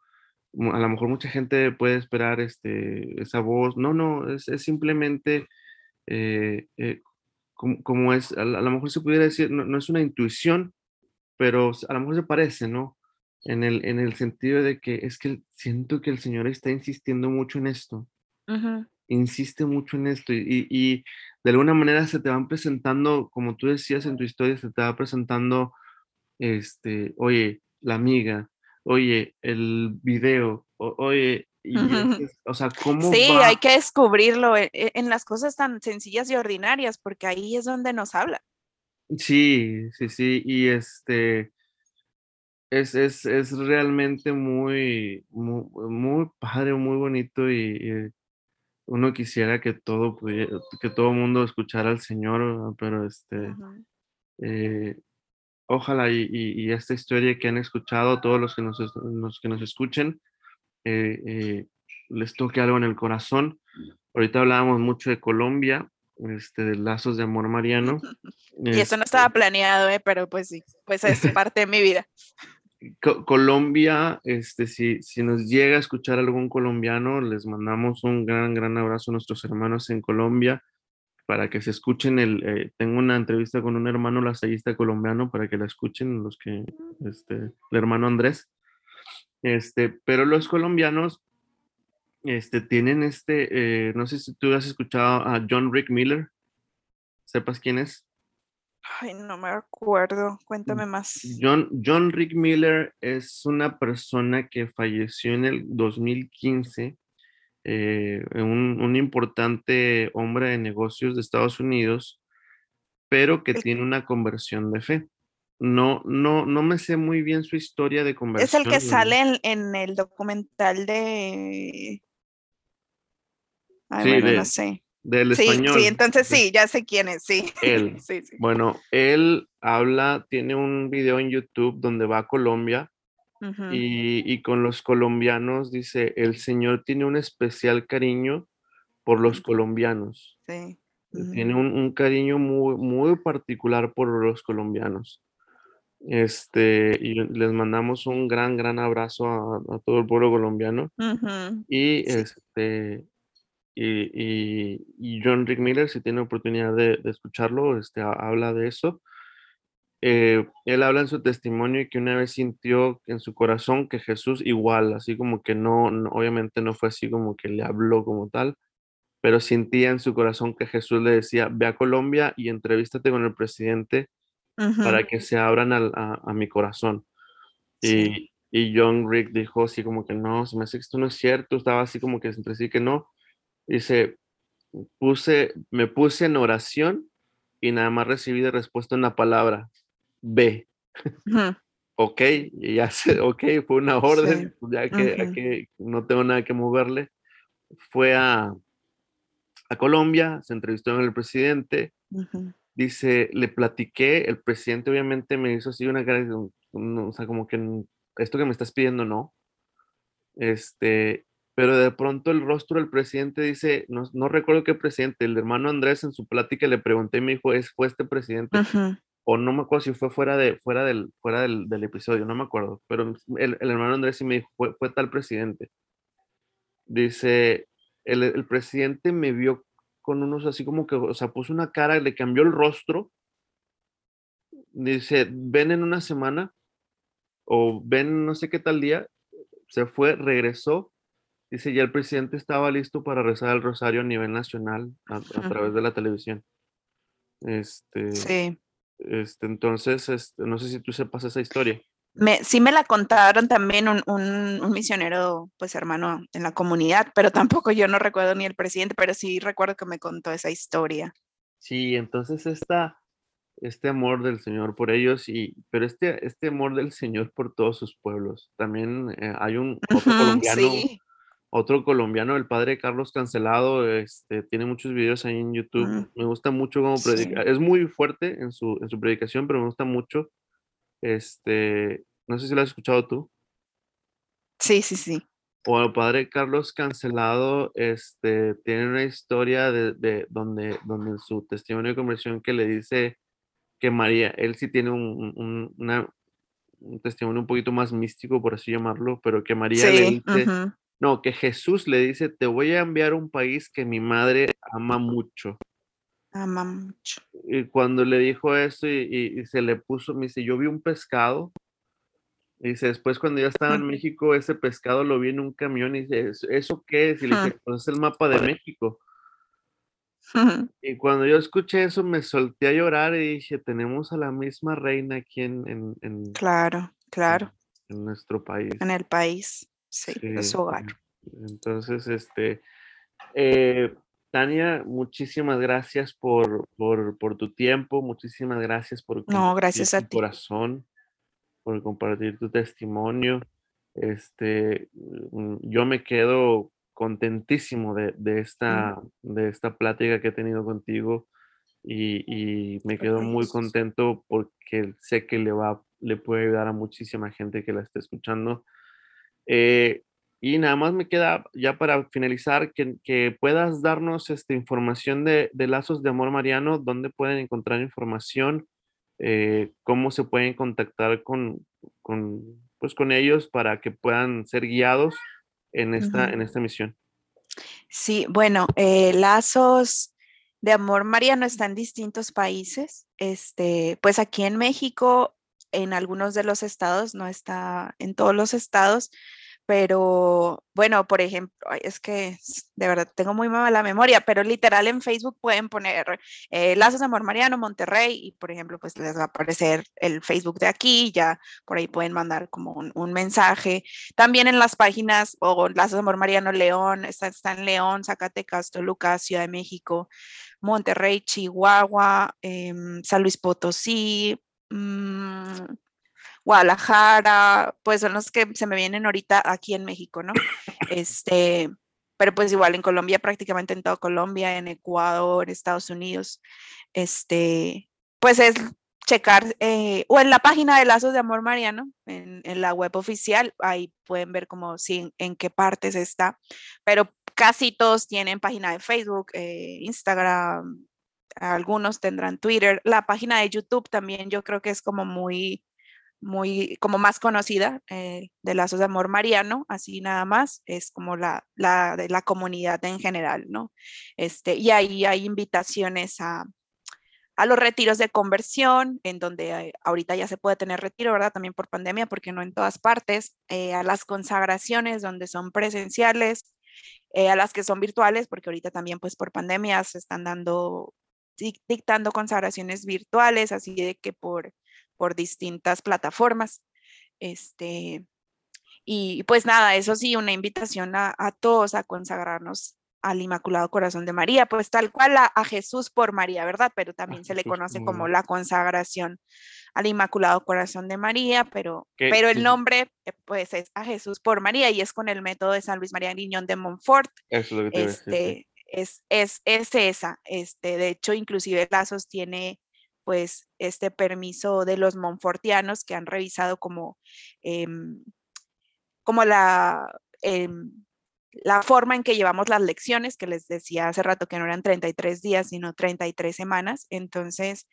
a lo mejor mucha gente puede esperar este, esa voz. No, no, es, es simplemente eh, eh, como, como, es, a, lo mejor se pudiera decir, no, no, es una intuición, pero a lo mejor se parece, ¿no? En el, en el sentido de que es que siento que el Señor está insistiendo mucho en esto. Insiste mucho en esto y, y, de alguna manera se te van presentando, como tú decías en tu historia, se te va presentando, este, oye, la amiga, oye, el video, oye, y o sea, ¿cómo Sí, hay que descubrirlo en, e, en, las cosas tan sencillas y ordinarias, porque ahí es donde nos habla. Sí, sí, sí, y este es, es, es realmente muy, muy, muy, padre, muy bonito y, uno quisiera que todo que todo mundo escuchara al Señor, pero este, eh, ojalá y, y, esta historia que han escuchado, todos los que nos, los que nos escuchen, eh, eh, les toque algo en el corazón. Ahorita hablábamos mucho de Colombia, este, de lazos de amor mariano. y eso no estaba este planeado, ¿eh? pero pues sí, pues es parte de mi vida. Colombia, este, si, si nos llega a escuchar algún colombiano, les mandamos un gran, gran abrazo a nuestros hermanos en Colombia para que se escuchen el, eh, tengo una entrevista con un hermano lasallista colombiano para que la escuchen los que, este, el hermano Andrés. Este, pero los colombianos este, tienen este, eh, no sé si tú has escuchado a John Rick Miller, sepas quién es. Ay, no me acuerdo, cuéntame Mm, más. John, John Rick Miller es una persona que falleció en el 2015, eh, un, un importante hombre de negocios de Estados Unidos, pero que tiene una conversión de fe. No, no, no me sé muy bien su historia de Es conversión. el que sale en, en el documental de... Ay, Sí, bueno, de- no sé. del Sí, español. sí, entonces sí, ya sé quién es, sí. Él. Sí, sí. Bueno, él habla, tiene un video en YouTube donde va a Colombia Y, y con los colombianos dice, el Señor tiene un especial cariño por los colombianos. sí. Tiene ujú, un, un cariño muy, muy particular por los colombianos. Este, y les mandamos un gran, gran abrazo a, a todo el pueblo colombiano. Y Sí. este, y, y- y John Rick Miller, si tiene oportunidad de, de escucharlo, este, ha- habla de eso. Eh, él habla en su testimonio y que una vez sintió en su corazón que Jesús igual, así como que no, no- obviamente no fue así como que le habló como tal, pero sentía en su corazón que Jesús le decía, ve a Colombia y entrevístate con el presidente ujú, para que se abran al- a, a mi corazón. sí, Y, y John Rick dijo así como que no, se me hace que esto no es cierto, estaba así como que entre sí que no. Dice, puse, me puse en oración y nada más recibí de respuesta una palabra, ve, ujú, ok, y ya sé, ok, fue una orden, Sí, pues ya que, ujú. que no tengo nada que moverle. Fue a, a Colombia, se entrevistó con el presidente, ujú, dice, le platiqué, el presidente obviamente me hizo así una cara, de, "No, o sea, como que "Mm, esto que me estás pidiendo no. Este, pero de pronto el rostro del presidente dice, no, no recuerdo qué presidente, el hermano Andrés en su plática le pregunté y me dijo, ¿es, fue este presidente? ujú, O no me acuerdo si fue fuera, de, fuera, del, fuera del, del episodio, no me acuerdo, pero el, el hermano Andrés sí me dijo, fue, fue tal presidente. Dice, el, el presidente me vio con unos así como que, o sea, puso una cara, le cambió el rostro. Dice, ven en una semana o ven no sé qué tal día. Se fue, regresó. Dice, ya el presidente estaba listo para rezar el rosario a nivel nacional a, través de la televisión. Este, Sí. Este, entonces, este, no sé si tú sepas esa historia. Me, sí me la contaron también un, un- un misionero, pues hermano en la comunidad, pero tampoco yo no recuerdo ni el presidente, pero sí recuerdo que me contó esa historia. Sí, entonces esta, este amor del Señor por ellos, y, pero este, este amor del Señor por todos sus pueblos. También eh, hay un otro Ujú, colombiano, sí. Otro colombiano, el padre Carlos Cancelado, este, tiene muchos videos ahí en YouTube. Mm, Me gusta mucho cómo sí. predica. Es muy fuerte en su, en su predicación, pero me gusta mucho. Este, no sé si lo has escuchado tú. Sí, sí, sí. O el padre Carlos Cancelado, este, tiene una historia de, de donde, donde en su testimonio de conversión que le dice que María, él sí tiene un, un- una- un testimonio un poquito más místico, por así llamarlo, pero que María le dice, no, que Jesús le dice, te voy a enviar a un país que mi madre ama mucho. Ama mucho. Y cuando le dijo eso y, y- y se le puso, me dice, yo vi un pescado. Y dice, después cuando ya estaba en. México, ese pescado lo vi en un camión y dice, "¿Es- ¿eso qué es? Y le dije, pues es el mapa de México. Y cuando yo escuché eso, me solté a llorar y dije, tenemos a la misma reina aquí en, en, en- Claro, claro. en nuestro país. En el país. Sí, es Sí, su hogar. Entonces, este, eh, Tania, muchísimas gracias por, por, por tu tiempo, muchísimas gracias por No, gracias a tu ti. corazón, por compartir tu testimonio. Este, mm, yo me quedo contentísimo de, de esta, de esta plática que he tenido contigo y, y me quedo muy contento porque sé que le va, le puede ayudar a muchísima gente que la esté escuchando. Eh, y nada más me queda ya para finalizar que, que puedas darnos esta información de, de Lazos de Amor Mariano, dónde pueden encontrar información, eh, cómo se pueden contactar con, con, pues, con ellos para que puedan ser guiados en esta, Ujú. en esta misión. Sí, bueno, eh, lazos de amor mariano están en distintos países. Este, pues aquí en México en algunos de los estados, no está en todos los estados, pero bueno, por ejemplo, es que de verdad tengo muy mala memoria, pero literal en Facebook pueden poner eh, Lazos Amor Mariano, Monterrey, y por ejemplo, pues les va a aparecer el Facebook de aquí, ya por ahí pueden mandar como un, mensaje. También en las páginas, o Lazos Amor Mariano León, está, está en León, Zacatecas, Toluca, Ciudad de México, Monterrey, Chihuahua, em, San Luis Potosí. Mmm, Guadalajara, pues son los que se me vienen ahorita aquí en México, ¿no? Este, pero pues igual en Colombia, prácticamente en toda Colombia, en Ecuador, Estados Unidos, este, pues es checar, eh, o en la página de Lazos de Amor Mariano, en, la web oficial, ahí pueden ver como si en, qué partes está, pero casi todos tienen página de Facebook, eh, Instagram, algunos tendrán Twitter, la página de YouTube también yo creo que es como muy muy como más conocida eh, de Lazos de Amor Mariano, así nada más, es como la, la de la comunidad en general, ¿no? Este, y ahí hay invitaciones a, a los retiros de conversión, en donde ahorita ya se puede tener retiro, ¿verdad? También por pandemia, porque no en todas partes, eh, a las consagraciones donde son presenciales, eh, a las que son virtuales, porque ahorita también pues por pandemia se están dando, dictando consagraciones virtuales, así de que por por distintas plataformas. Este, y pues nada, eso sí, una invitación a, todos a consagrarnos al Inmaculado Corazón de María, pues tal cual a, Jesús por María, ¿verdad? Pero también se le conoce como la consagración al Inmaculado Corazón de María, pero, pero el nombre eh, pues es a Jesús por María y es con el método de San Luis María Griñón de Montfort. Eso es lo que te este, es, es, es, esa, este, de hecho, inclusive la sostiene pues este permiso de los monfortianos que han revisado como, em, como la, em, la forma en que llevamos las lecciones, que les decía hace rato que no eran 33 días, sino 33 semanas. Entonces,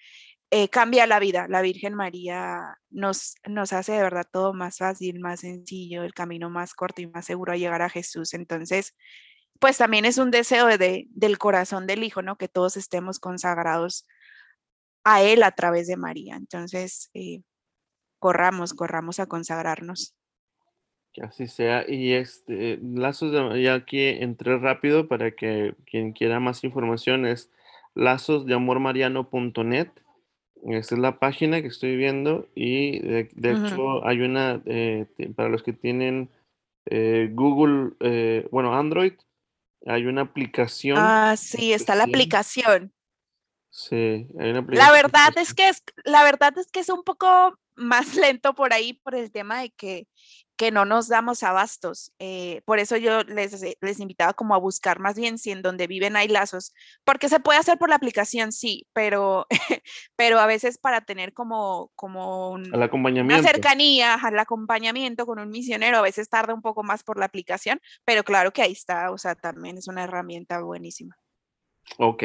eh, cambia la vida. La Virgen María nos, nos hace de verdad todo más fácil, más sencillo, el camino más corto y más seguro a llegar a Jesús. Entonces, pues también es un deseo de, del corazón del Hijo, ¿no? Que todos estemos consagrados a Él a través de María. Entonces, eh, corramos, corramos a consagrarnos. Que así sea. Y este, lazos de, ya aquí entré rápido para que quien quiera más información es lazosdeamormariano.net. Esta es la página que estoy viendo y de, hecho hay una, eh, para los que tienen eh, Google, bueno, Android, hay una aplicación. Ah, sí, está la aplicación. Sí, hay una La verdad es que es, la verdad es que es un poco más lento por ahí por el tema de que, que no nos damos abastos. Eh, por eso yo les, les invitaba como a buscar más bien si en donde viven hay lazos, porque se puede hacer por la aplicación, sí, pero, pero a veces para tener como, como un, acompañamiento. una cercanía al acompañamiento con un misionero, a veces tarda un poco más por la aplicación, pero claro que ahí está, o sea, también es una herramienta buenísima. Ok,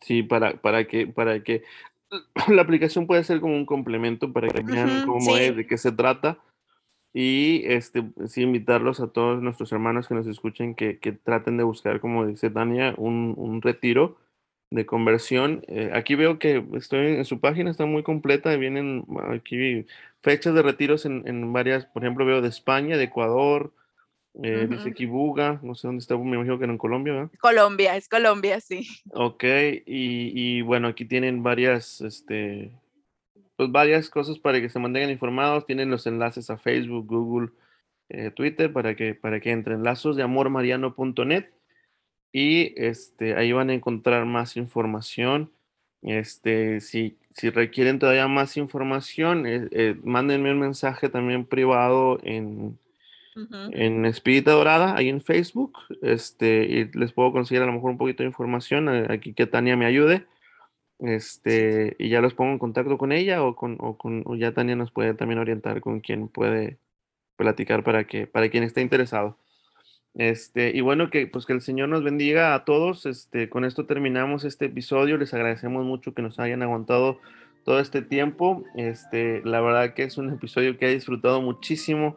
sí, para, para que, para que la aplicación puede ser como un complemento para que vean cómo es, de qué se trata. Y este, sí, invitarlos a todos nuestros hermanos que nos escuchen que, que traten de buscar, como dice Tania, un, un retiro de conversión. Eh, aquí veo que estoy en su página, está muy completa, vienen aquí fechas de retiros en, en varias, por ejemplo, veo de España, de Ecuador, eh, dice Kibuga, no sé dónde está, me imagino que era en Colombia, ¿verdad? Colombia, es Colombia, sí. Ok, y, bueno, aquí tienen varias, este, pues varias cosas para que se mantengan informados, tienen los enlaces a Facebook, Google, eh, Twitter, para que, para que entren, lazos de amormariano.net y este, ahí van a encontrar más información. Este, si, si requieren todavía más información, eh, mándenme un mensaje también privado en en Espírita Dorada, ahí en Facebook. Este, y les puedo conseguir a lo mejor un poquito de información, eh, aquí que Tania me ayude. Este, y ya los pongo en contacto con ella o con, o con o ya Tania nos puede también orientar con quien puede platicar para que, para quien esté interesado. Este, y bueno, que pues que el Señor nos bendiga a todos. Este, con esto terminamos este episodio. Les agradecemos mucho que nos hayan aguantado todo este tiempo. Este, la verdad que es un episodio que he disfrutado muchísimo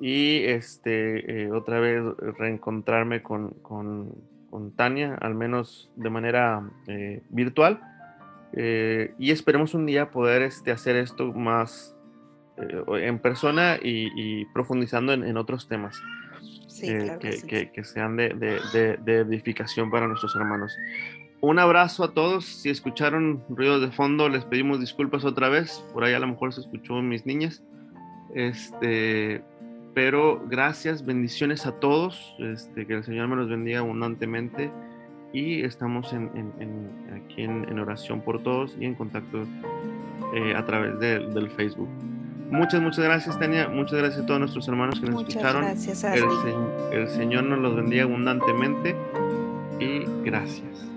y este, eh, otra vez reencontrarme con, con, con, Tania, al menos de manera eh, virtual. Eh, y esperemos un día poder este, hacer esto más, en persona y, profundizando en, otros temas. que, que, que, sean de, de, de, edificación para nuestros hermanos. Un abrazo a todos. Si escucharon ruidos de fondo, les pedimos disculpas otra vez. Por ahí a lo mejor se escuchó mis niñas. Este, pero gracias, bendiciones a todos. Este, que el Señor me los bendiga abundantemente. Y estamos en, aquí en, oración por todos y en contacto eh, a través del Facebook. Muchas, muchas gracias, Tania. Muchas gracias a todos nuestros hermanos que nos muchas escucharon. Gracias a el, el Señor nos los bendiga abundantemente y gracias.